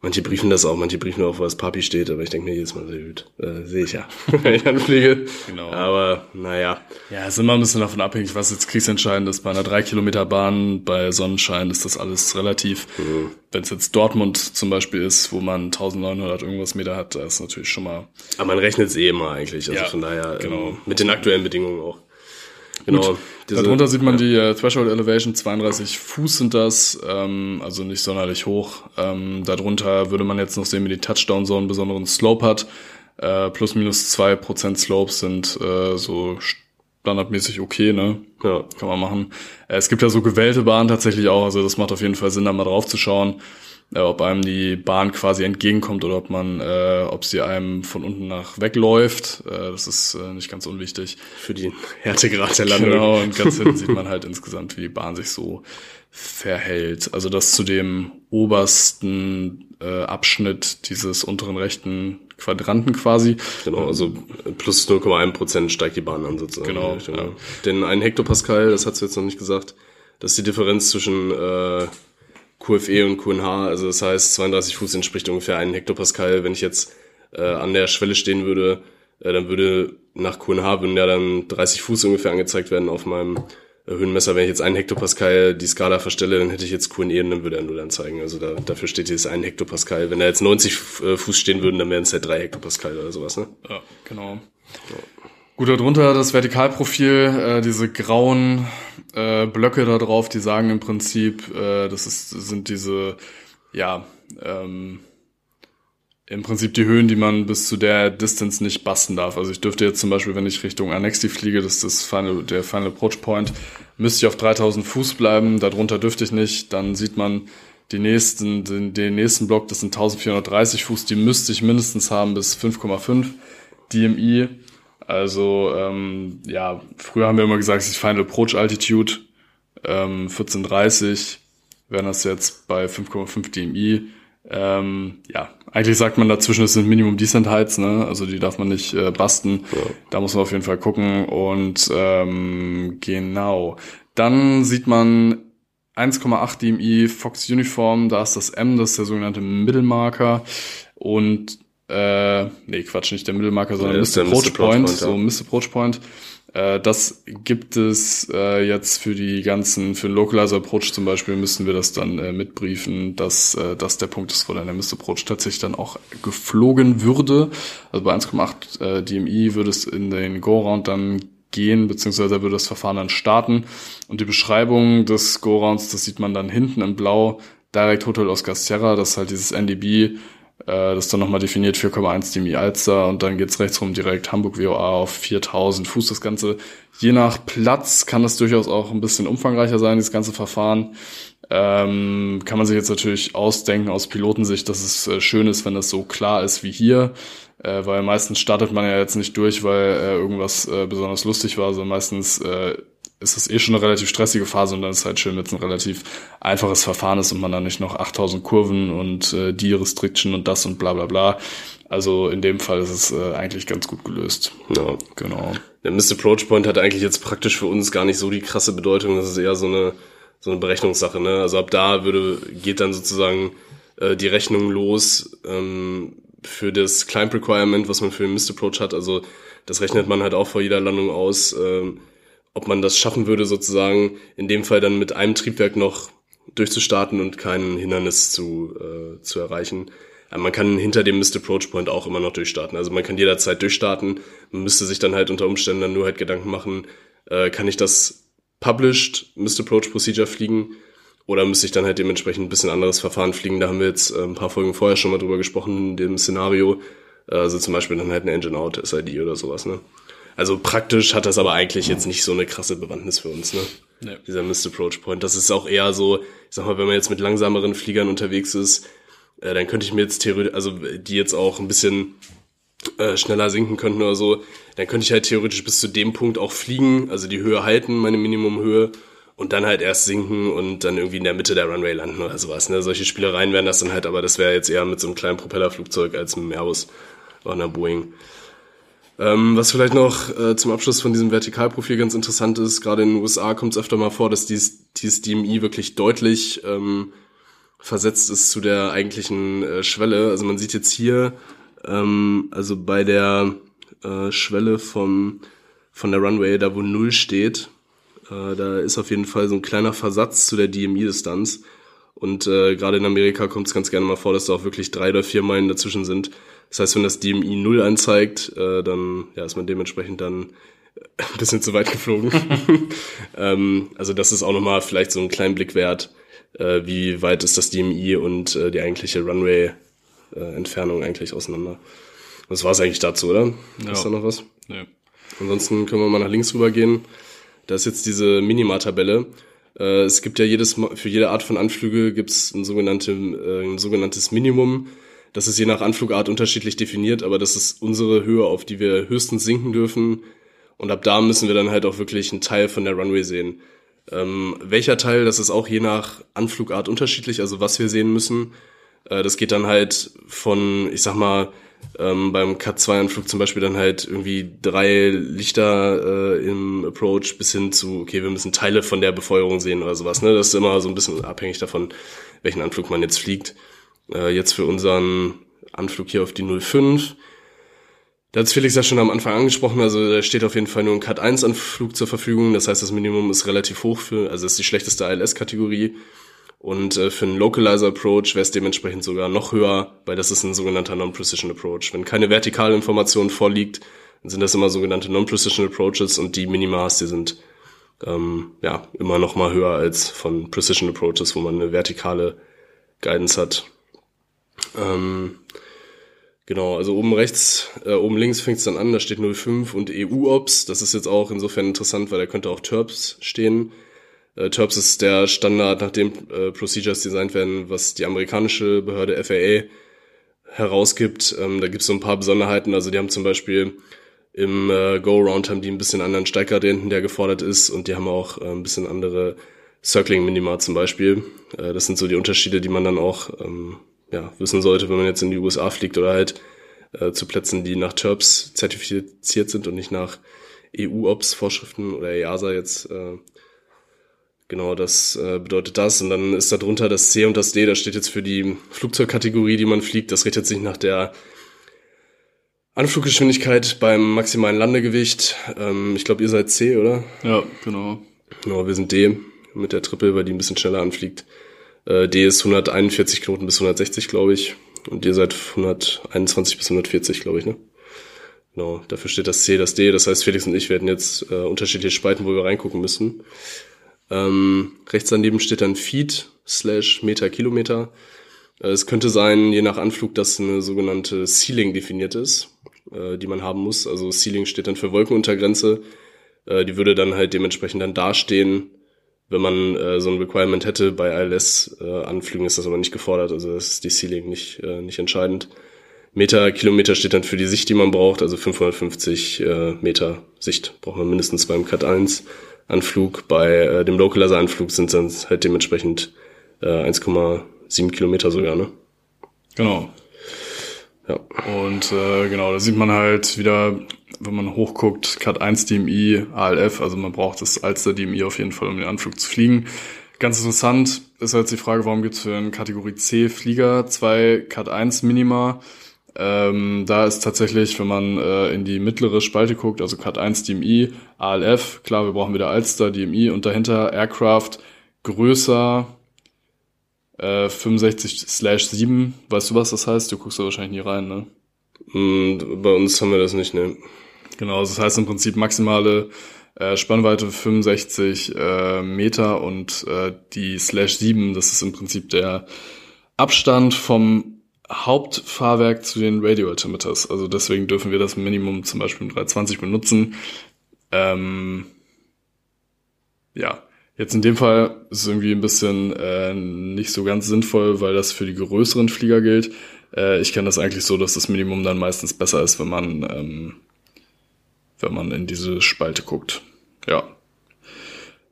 Manche briefen das auch, manche briefen auch, wo das Papi steht, aber ich denke mir jedes Mal, sehr gut, äh, sehe ich ja, [LAUGHS] wenn ich anfliege. Genau. Aber naja, Ja, es ist immer ein bisschen davon abhängig, was jetzt kriegsentscheidend ist. Bei einer 3 Kilometer Bahn, bei Sonnenschein ist das alles relativ. Mhm. Wenn es jetzt Dortmund zum Beispiel ist, wo man 1900 irgendwas Meter hat, da ist natürlich schon mal aber man rechnet es eh immer eigentlich, also Ja, von daher genau. ähm, mit den aktuellen Bedingungen auch. Genau. diese- Darunter sieht man die äh, Threshold Elevation, 32 Fuß sind das, ähm, also nicht sonderlich hoch. Ähm, darunter würde man jetzt noch sehen, wie die Touchdown Zone einen besonderen Slope hat. Äh, plus minus zwei Prozent Slopes sind äh, so standardmäßig okay, ne? Ja. Kann man machen. Äh, es gibt ja so gewählte Bahnen tatsächlich auch, also das macht auf jeden Fall Sinn, da mal drauf zu schauen, äh, ob einem die Bahn quasi entgegenkommt oder ob man, äh, ob sie einem von unten nach wegläuft. Äh, das ist äh, nicht ganz unwichtig. Für die Härtegrad der Landung. Genau, und ganz hinten [LAUGHS] sieht man halt insgesamt, wie die Bahn sich so verhält. Also das zu dem obersten äh, Abschnitt dieses unteren rechten Quadranten quasi. Genau, also plus 0,1 Prozent steigt die Bahn an sozusagen. Genau, ja. ja. Denn ein Hektopascal, das hast du jetzt noch nicht gesagt, das ist die Differenz zwischen äh, QFE und QNH. Also das heißt, 32 Fuß entspricht ungefähr einen Hektopascal. Wenn ich jetzt äh, an der Schwelle stehen würde, äh, dann würde nach QNH würden ja dann 30 Fuß ungefähr angezeigt werden auf meinem äh, Höhenmesser. Wenn ich jetzt einen Hektopascal die Skala verstelle, dann hätte ich jetzt QNE und dann würde er null anzeigen. Also da, dafür steht jetzt ein Hektopascal. Wenn da jetzt 90 Fu- äh, Fuß stehen würden, dann wären es halt drei Hektopascal oder sowas, ne? Ja, genau. Gut, darunter das Vertikalprofil, äh, diese grauen äh, Blöcke da drauf, die sagen im Prinzip, äh, das ist, sind diese, ja, ähm, im Prinzip die Höhen, die man bis zu der Distance nicht basten darf. Also ich dürfte jetzt zum Beispiel, wenn ich Richtung Annexi fliege, das ist das Final, der Final Approach Point, müsste ich auf 3000 Fuß bleiben, darunter dürfte ich nicht, dann sieht man die nächsten, den, den nächsten Block, das sind 1430 Fuß, die müsste ich mindestens haben bis 5,5 DMI. Also ähm, ja, früher haben wir immer gesagt, es ist Final Approach Altitude, ähm, 1430, wären das jetzt bei 5,5 DMI. Ähm, ja, eigentlich sagt man dazwischen, es sind Minimum Descent Heights, ne? Also die darf man nicht äh, basten. Da muss man auf jeden Fall gucken. Und ähm, genau. Dann sieht man 1,8 DMI Fox Uniform, da ist das M, das ist der sogenannte Mittelmarker. Und äh, nee, Quatsch, nicht der Mittelmarker, sondern Mr. der Approach Mr. Approach Point, so Mr. Approach Point. Äh, das gibt es äh, jetzt für die ganzen, für den Localizer Approach zum Beispiel müssen wir das dann äh, mitbriefen, dass äh, das der Punkt ist, wo dann der Mr. Approach tatsächlich dann auch geflogen würde. Also bei 1,8 äh, DMI würde es in den Go-Round dann gehen, beziehungsweise würde das Verfahren dann starten. Und die Beschreibung des Go-Rounds, das sieht man dann hinten in Blau, Direct Hotel Oscar Sierra, das ist halt dieses NDB, das ist dann nochmal definiert 4,1 DMI Alster und dann geht's rechts rum direkt Hamburg WOA auf 4000 Fuß. Das Ganze, je nach Platz kann das durchaus auch ein bisschen umfangreicher sein, dieses ganze Verfahren. Ähm, kann man sich jetzt natürlich ausdenken aus Pilotensicht, dass es äh, schön ist, wenn das so klar ist wie hier. Äh, weil meistens startet man ja jetzt nicht durch, weil äh, irgendwas äh, besonders lustig war, sondern meistens äh, ist es eh schon eine relativ stressige Phase und dann ist es halt schön, wenn es ein relativ einfaches Verfahren ist und man dann nicht noch 8000 Kurven und äh, die Restriction und das und bla bla bla. Also in dem Fall ist es äh, eigentlich ganz gut gelöst. Ja. Genau. Der Missed Approach Point hat eigentlich jetzt praktisch für uns gar nicht so die krasse Bedeutung. Das ist eher so eine, so eine Berechnungssache. Ne? Also ab da würde, geht dann sozusagen äh, die Rechnung los ähm, für das Climb Requirement, was man für den Missed Approach hat. Also das rechnet man halt auch vor jeder Landung aus, ähm, ob man das schaffen würde, sozusagen in dem Fall dann mit einem Triebwerk noch durchzustarten und kein Hindernis zu, äh, zu erreichen. Aber man kann hinter dem Missed Approach Point auch immer noch durchstarten. Also man kann jederzeit durchstarten. Man müsste sich dann halt unter Umständen dann nur halt Gedanken machen, äh, kann ich das Published Missed Approach Procedure fliegen oder müsste ich dann halt dementsprechend ein bisschen anderes Verfahren fliegen. Da haben wir jetzt äh, ein paar Folgen vorher schon mal drüber gesprochen, in dem Szenario. Äh, also zum Beispiel dann halt eine Engine Out SID oder sowas. Ne? Also praktisch hat das aber eigentlich jetzt nicht so eine krasse Bewandtnis für uns. Ne? Ja. Dieser Missed Approach Point. Das ist auch eher so, ich sag mal, wenn man jetzt mit langsameren Fliegern unterwegs ist, äh, dann könnte ich mir jetzt theoretisch, also die jetzt auch ein bisschen äh, schneller sinken könnten oder so, dann könnte ich halt theoretisch bis zu dem Punkt auch fliegen, also die Höhe halten, meine Minimumhöhe, und dann halt erst sinken und dann irgendwie in der Mitte der Runway landen oder sowas. Ne? Solche Spielereien wären das dann halt, aber das wäre jetzt eher mit so einem kleinen Propellerflugzeug als mit einem Airbus oder einer Boeing. Ähm, was vielleicht noch äh, zum Abschluss von diesem Vertikalprofil ganz interessant ist, gerade in den USA kommt es öfter mal vor, dass dieses, dieses DMI wirklich deutlich ähm, versetzt ist zu der eigentlichen äh, Schwelle. Also man sieht jetzt hier, ähm, also bei der äh, Schwelle vom, von der Runway, da wo Null steht, äh, da ist auf jeden Fall so ein kleiner Versatz zu der DMI-Distanz. Und äh, gerade in Amerika kommt es ganz gerne mal vor, dass da auch wirklich drei oder vier Meilen dazwischen sind. Das heißt, wenn das DMI 0 anzeigt, äh, dann ja, ist man dementsprechend dann ein bisschen zu weit geflogen. [LAUGHS] ähm, also das ist auch nochmal vielleicht so ein kleinen Blick wert, äh, wie weit ist das DMI und äh, die eigentliche Runway-Entfernung äh, eigentlich auseinander. Das war es eigentlich dazu, oder? Ja. Ist da noch was? Nee. Ansonsten können wir mal nach links rüber gehen. Da ist jetzt diese Minima-Tabelle. Äh, es gibt ja jedes für jede Art von Anflüge gibt es ein, sogenannte, äh, ein sogenanntes Minimum. Das ist je nach Anflugart unterschiedlich definiert, aber das ist unsere Höhe, auf die wir höchstens sinken dürfen. Und ab da müssen wir dann halt auch wirklich einen Teil von der Runway sehen. Ähm, welcher Teil, das ist auch je nach Anflugart unterschiedlich, also was wir sehen müssen. Äh, das geht dann halt von, ich sag mal, ähm, beim Cut-2-Anflug zum Beispiel dann halt irgendwie drei Lichter äh, im Approach bis hin zu, okay, wir müssen Teile von der Befeuerung sehen oder sowas. Ne? Das ist immer so ein bisschen abhängig davon, welchen Anflug man jetzt fliegt. Äh, jetzt für unseren Anflug hier auf die 05 da hat Felix ja schon am Anfang angesprochen, also da steht auf jeden Fall nur ein Cut 1 Anflug zur Verfügung. Das heißt, das Minimum ist relativ hoch für, also ist die schlechteste ILS-Kategorie. Und äh, für einen Localizer Approach wäre es dementsprechend sogar noch höher, weil das ist ein sogenannter Non-Precision Approach. Wenn keine vertikale Information vorliegt, dann sind das immer sogenannte Non-Precision Approaches und die Minimas, die sind ähm, ja immer noch mal höher als von Precision Approaches, wo man eine vertikale Guidance hat. Ähm, Genau, also oben rechts, äh, oben links fängt es dann an, da steht 05 und EU-Ops. Das ist jetzt auch insofern interessant, weil da könnte auch TERPS stehen. Äh, TERPS ist der Standard, nach dem äh, Procedures designt werden, was die amerikanische Behörde FAA herausgibt. Ähm, da gibt es so ein paar Besonderheiten. Also die haben zum Beispiel im äh, Go-Round haben die ein bisschen anderen Steiggradienten, der gefordert ist, und die haben auch äh, ein bisschen andere Circling-Minima zum Beispiel. Äh, das sind so die Unterschiede, die man dann auch ähm, ja, wissen sollte, wenn man jetzt in die USA fliegt oder halt äh, zu Plätzen, die nach TERPS zertifiziert sind und nicht nach EU-Ops-Vorschriften oder EASA jetzt. Äh, genau, das äh, bedeutet das. Und dann ist da drunter das C und das D, das steht jetzt für die Flugzeugkategorie, die man fliegt. Das richtet sich nach der Anfluggeschwindigkeit beim maximalen Landegewicht. Ähm, ich glaube, ihr seid C, oder? Ja, genau. Genau, wir sind D mit der Triple, weil die ein bisschen schneller anfliegt. Äh, D ist 141 Knoten bis 160, glaube ich. Und ihr seid 121 bis 140, glaube ich, ne? Genau, dafür steht das C, das D. Das heißt, Felix und ich werden jetzt äh, unterschiedliche Spalten, wo wir reingucken müssen. Ähm, rechts daneben steht dann Feet slash Meter Kilometer. Äh, es könnte sein, je nach Anflug, dass eine sogenannte Ceiling definiert ist, äh, die man haben muss. Also Ceiling steht dann für Wolkenuntergrenze. Äh, die würde dann halt dementsprechend dann dastehen, wenn man äh, so ein Requirement hätte bei ILS-Anflügen, äh, ist das aber nicht gefordert. Also das ist die Ceiling nicht, äh, nicht entscheidend. Meter, Kilometer steht dann für die Sicht, die man braucht. Also 550 äh, Meter Sicht braucht man mindestens beim Cut 1 Anflug. Bei äh, dem Localizer Anflug sind es dann halt dementsprechend äh, 1,7 Kilometer sogar, ne? Genau. Ja. Und äh, genau, da sieht man halt wieder wenn man hochguckt, Cat 1 DMI, ALF, also man braucht das Alster DMI auf jeden Fall, um den Anflug zu fliegen. Ganz interessant ist jetzt die Frage, warum gibt es für einen Kategorie C Flieger zwei Cat 1 Minima? Ähm, da ist tatsächlich, wenn man äh, in die mittlere Spalte guckt, also Cat 1 DMI, ALF, klar, wir brauchen wieder Alster DMI und dahinter Aircraft größer äh, 65/7. Weißt du, was das heißt? Du guckst da wahrscheinlich nie rein, ne? Bei uns haben wir das nicht, ne? Genau, das heißt im Prinzip maximale äh, Spannweite 65 äh, Meter und äh, die Slash 7, das ist im Prinzip der Abstand vom Hauptfahrwerk zu den Radio Altimeters. Also deswegen dürfen wir das Minimum zum Beispiel im 320 benutzen. Ähm, ja, jetzt in dem Fall ist es irgendwie ein bisschen äh, nicht so ganz sinnvoll, weil das für die größeren Flieger gilt. Äh, ich kenne das eigentlich so, dass das Minimum dann meistens besser ist, wenn man ähm, wenn man in diese Spalte guckt. Ja.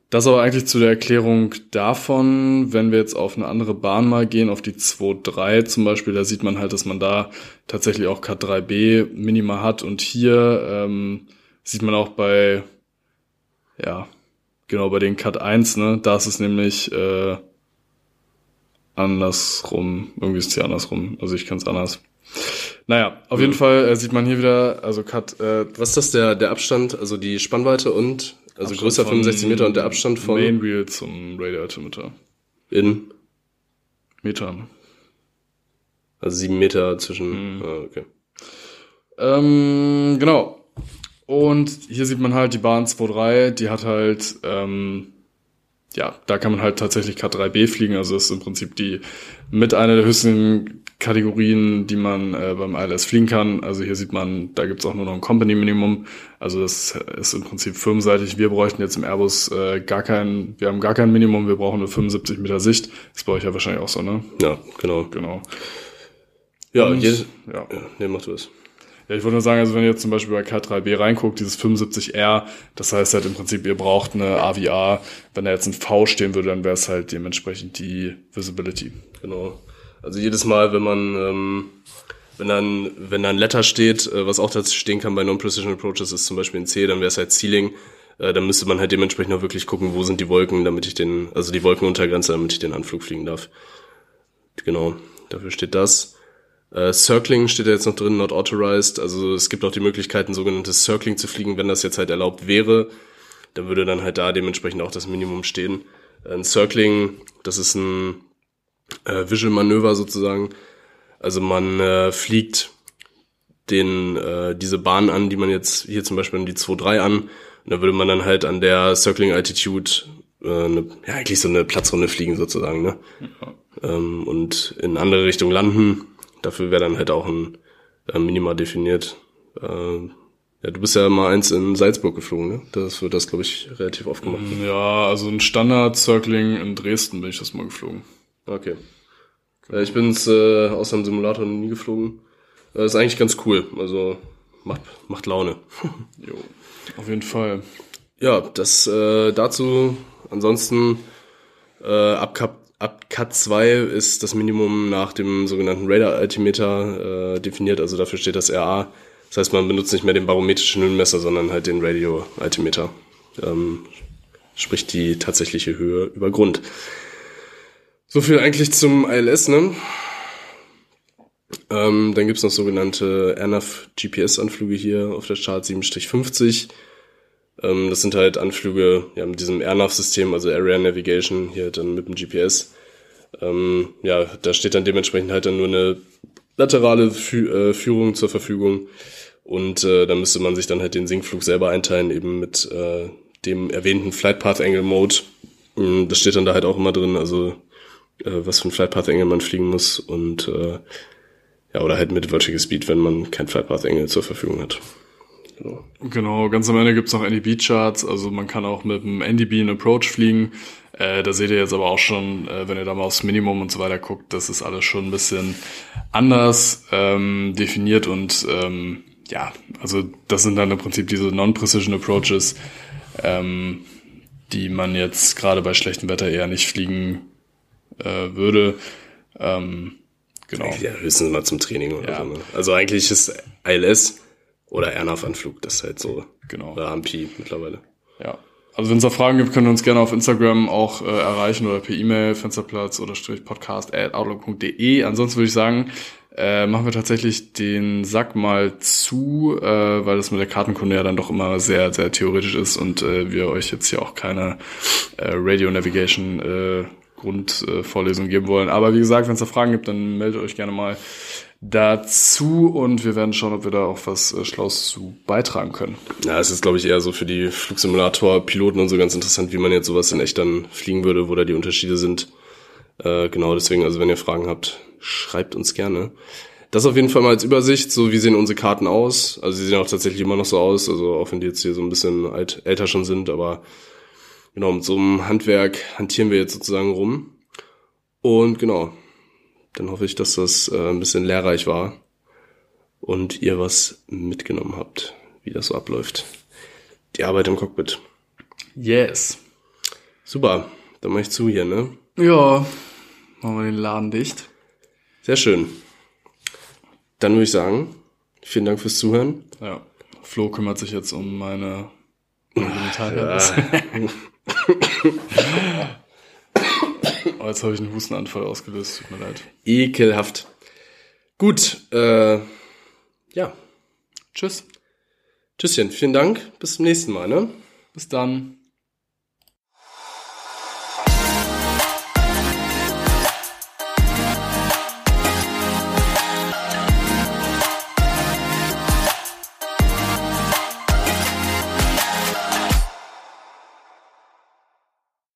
Das aber eigentlich zu der Erklärung davon, wenn wir jetzt auf eine andere Bahn mal gehen, auf die 2.3 zum Beispiel, da sieht man halt, dass man da tatsächlich auch K3B Minima hat und hier ähm, sieht man auch bei, ja, genau bei den Cut 1, ne, da ist es nämlich äh, andersrum, irgendwie ist es hier andersrum, also ich kann es anders. Naja, auf jeden Fall äh, sieht man hier wieder, also Cut, äh, Was ist das, der, der Abstand, also die Spannweite und, also Abstand größer von 65 Meter und der Abstand von Main Wheel zum Radio Altimeter. in, Metern. also sieben Meter zwischen, ah, okay. Ähm, genau. Und hier sieht man halt die Bahn 2.3, die hat halt, ähm, ja, da kann man halt tatsächlich K3B fliegen, also das ist im Prinzip die mit einer der höchsten Kategorien, die man äh, beim ILS fliegen kann. Also hier sieht man, da gibt's auch nur noch ein Company-Minimum. Also das ist im Prinzip firmenseitig. Wir bräuchten jetzt im Airbus äh, gar kein, wir haben gar kein Minimum, wir brauchen nur 75 Meter Sicht. Das bei euch ja wahrscheinlich auch so, ne? Ja, genau. Genau. Ja, Und- jede, ja. ja, nee, mach du das. Ja, ich wollte nur sagen, also wenn ihr jetzt zum Beispiel bei K3B reinguckt, dieses 75R, das heißt halt im Prinzip, ihr braucht eine AVR. Wenn da jetzt ein V stehen würde, dann wäre es halt dementsprechend die Visibility. Genau. Also jedes Mal, wenn man, ähm, wenn dann, wenn da ein Letter steht, äh, was auch dazu stehen kann bei Non-Precision Approaches, ist zum Beispiel ein C, dann wäre es halt Ceiling. Äh, dann müsste man halt dementsprechend auch wirklich gucken, wo sind die Wolken, damit ich den, also die Wolkenuntergrenze, damit ich den Anflug fliegen darf. Genau, dafür steht das. Äh, Circling steht ja jetzt noch drin, not authorized. Also es gibt auch die Möglichkeit, ein sogenanntes Circling zu fliegen, wenn das jetzt halt erlaubt wäre. Dann würde dann halt da dementsprechend auch das Minimum stehen. Ein Circling, das ist ein äh, Visual Manöver sozusagen. Also man äh, fliegt den äh, diese Bahn an, die man jetzt hier zum Beispiel an die 2-3 an. Und da würde man dann halt an der Circling Altitude äh, eine, ja eigentlich so eine Platzrunde fliegen sozusagen, ne? Ähm, und in andere Richtung landen. Dafür wäre dann halt auch ein äh, Minima definiert. Äh, ja, du bist ja mal eins in Salzburg geflogen, ne? Das wird das, glaube ich, relativ oft gemacht. Ja, also ein Standard-Circling in Dresden bin ich das mal geflogen. Okay. Äh, ich bin's äh, außer dem Simulator noch nie geflogen. Äh, ist eigentlich ganz cool. Also macht, macht Laune. [LAUGHS] Jo, auf jeden Fall. ja, das äh, dazu. Ansonsten äh, ab, Cap, ab Cut 2 ist das Minimum nach dem sogenannten Radar-Altimeter äh, definiert. Also dafür steht das RA. Das heißt, man benutzt nicht mehr den barometrischen Höhenmesser, sondern halt den Radio-Altimeter. Ähm, sprich die tatsächliche Höhe über Grund. So viel eigentlich zum ILS, ne? Ähm, dann gibt's noch sogenannte AirNav GPS-Anflüge hier auf der Chart 7-50. Ähm, das sind halt Anflüge ja, mit diesem AirNav-System, also Area Navigation, hier dann mit dem GPS. Ähm, ja, da steht dann dementsprechend halt dann nur eine laterale Fü äh, Führung zur Verfügung. Und äh, da müsste man sich dann halt den Sinkflug selber einteilen, eben mit äh, dem erwähnten Flight Path Angle Mode. Ähm, Das steht dann da halt auch immer drin, also äh, was für ein Flight Path Angle man fliegen muss und äh, ja, oder halt mit Vertical Speed, wenn man kein Flight Path Angle zur Verfügung hat. Genau. Genau, ganz am Ende gibt's noch NDB-Charts, also man kann auch mit dem NDB einen Approach fliegen. Äh, da seht ihr jetzt aber auch schon, äh, wenn ihr da mal aufs Minimum und so weiter guckt, das ist alles schon ein bisschen anders ähm, definiert und ähm, ja, also das sind dann im Prinzip diese Non-Precision Approaches, ähm, die man jetzt gerade bei schlechtem Wetter eher nicht fliegen äh, würde. Ähm, genau. Ja, höchstens mal zum Training oder Ja. so. Ne? Also eigentlich ist ILS Oder Ernaf-Anflug, das ist halt so. Genau. Oder Ampi mittlerweile. Ja. Also wenn es da Fragen gibt, könnt ihr uns gerne auf Instagram auch äh, erreichen oder per E-Mail fensterplatz oder strich podcast at outlook.de. Ansonsten würde ich sagen, äh, machen wir tatsächlich den Sack mal zu, äh, weil das mit der Kartenkunde ja dann doch immer sehr, sehr theoretisch ist und äh, wir euch jetzt hier auch keine äh, Radio Navigation äh, Grundvorlesung geben wollen. Aber wie gesagt, wenn es da Fragen gibt, dann meldet euch gerne mal dazu und wir werden schauen, ob wir da auch was äh, Schlaues zu beitragen können. Ja, es ist, glaube ich, eher so für die Flugsimulator-Piloten und so ganz interessant, wie man jetzt sowas in echt dann fliegen würde, wo da die Unterschiede sind. Äh, genau, deswegen, also wenn ihr Fragen habt, schreibt uns gerne. Das auf jeden Fall mal als Übersicht, so wie sehen unsere Karten aus. Also sie sehen auch tatsächlich immer noch so aus, also auch wenn die jetzt hier so ein bisschen alt, älter schon sind, aber genau, mit so einem Handwerk hantieren wir jetzt sozusagen rum. Und genau, dann hoffe ich, dass das äh, ein bisschen lehrreich war und ihr was mitgenommen habt, wie das so abläuft. Die Arbeit im Cockpit. Yes. Super, dann mach ich zu hier, ne? Ja, machen wir den Laden dicht. Sehr schön. Dann würde ich sagen, vielen Dank fürs Zuhören. Ja. Flo kümmert sich jetzt um meine, meine Genitalien. [LAUGHS] [LAUGHS] Oh, jetzt habe ich einen Hustenanfall ausgelöst, tut mir leid. Ekelhaft. Gut, äh, ja. Tschüss. Tschüsschen, vielen Dank. Bis zum nächsten Mal, ne? Bis dann.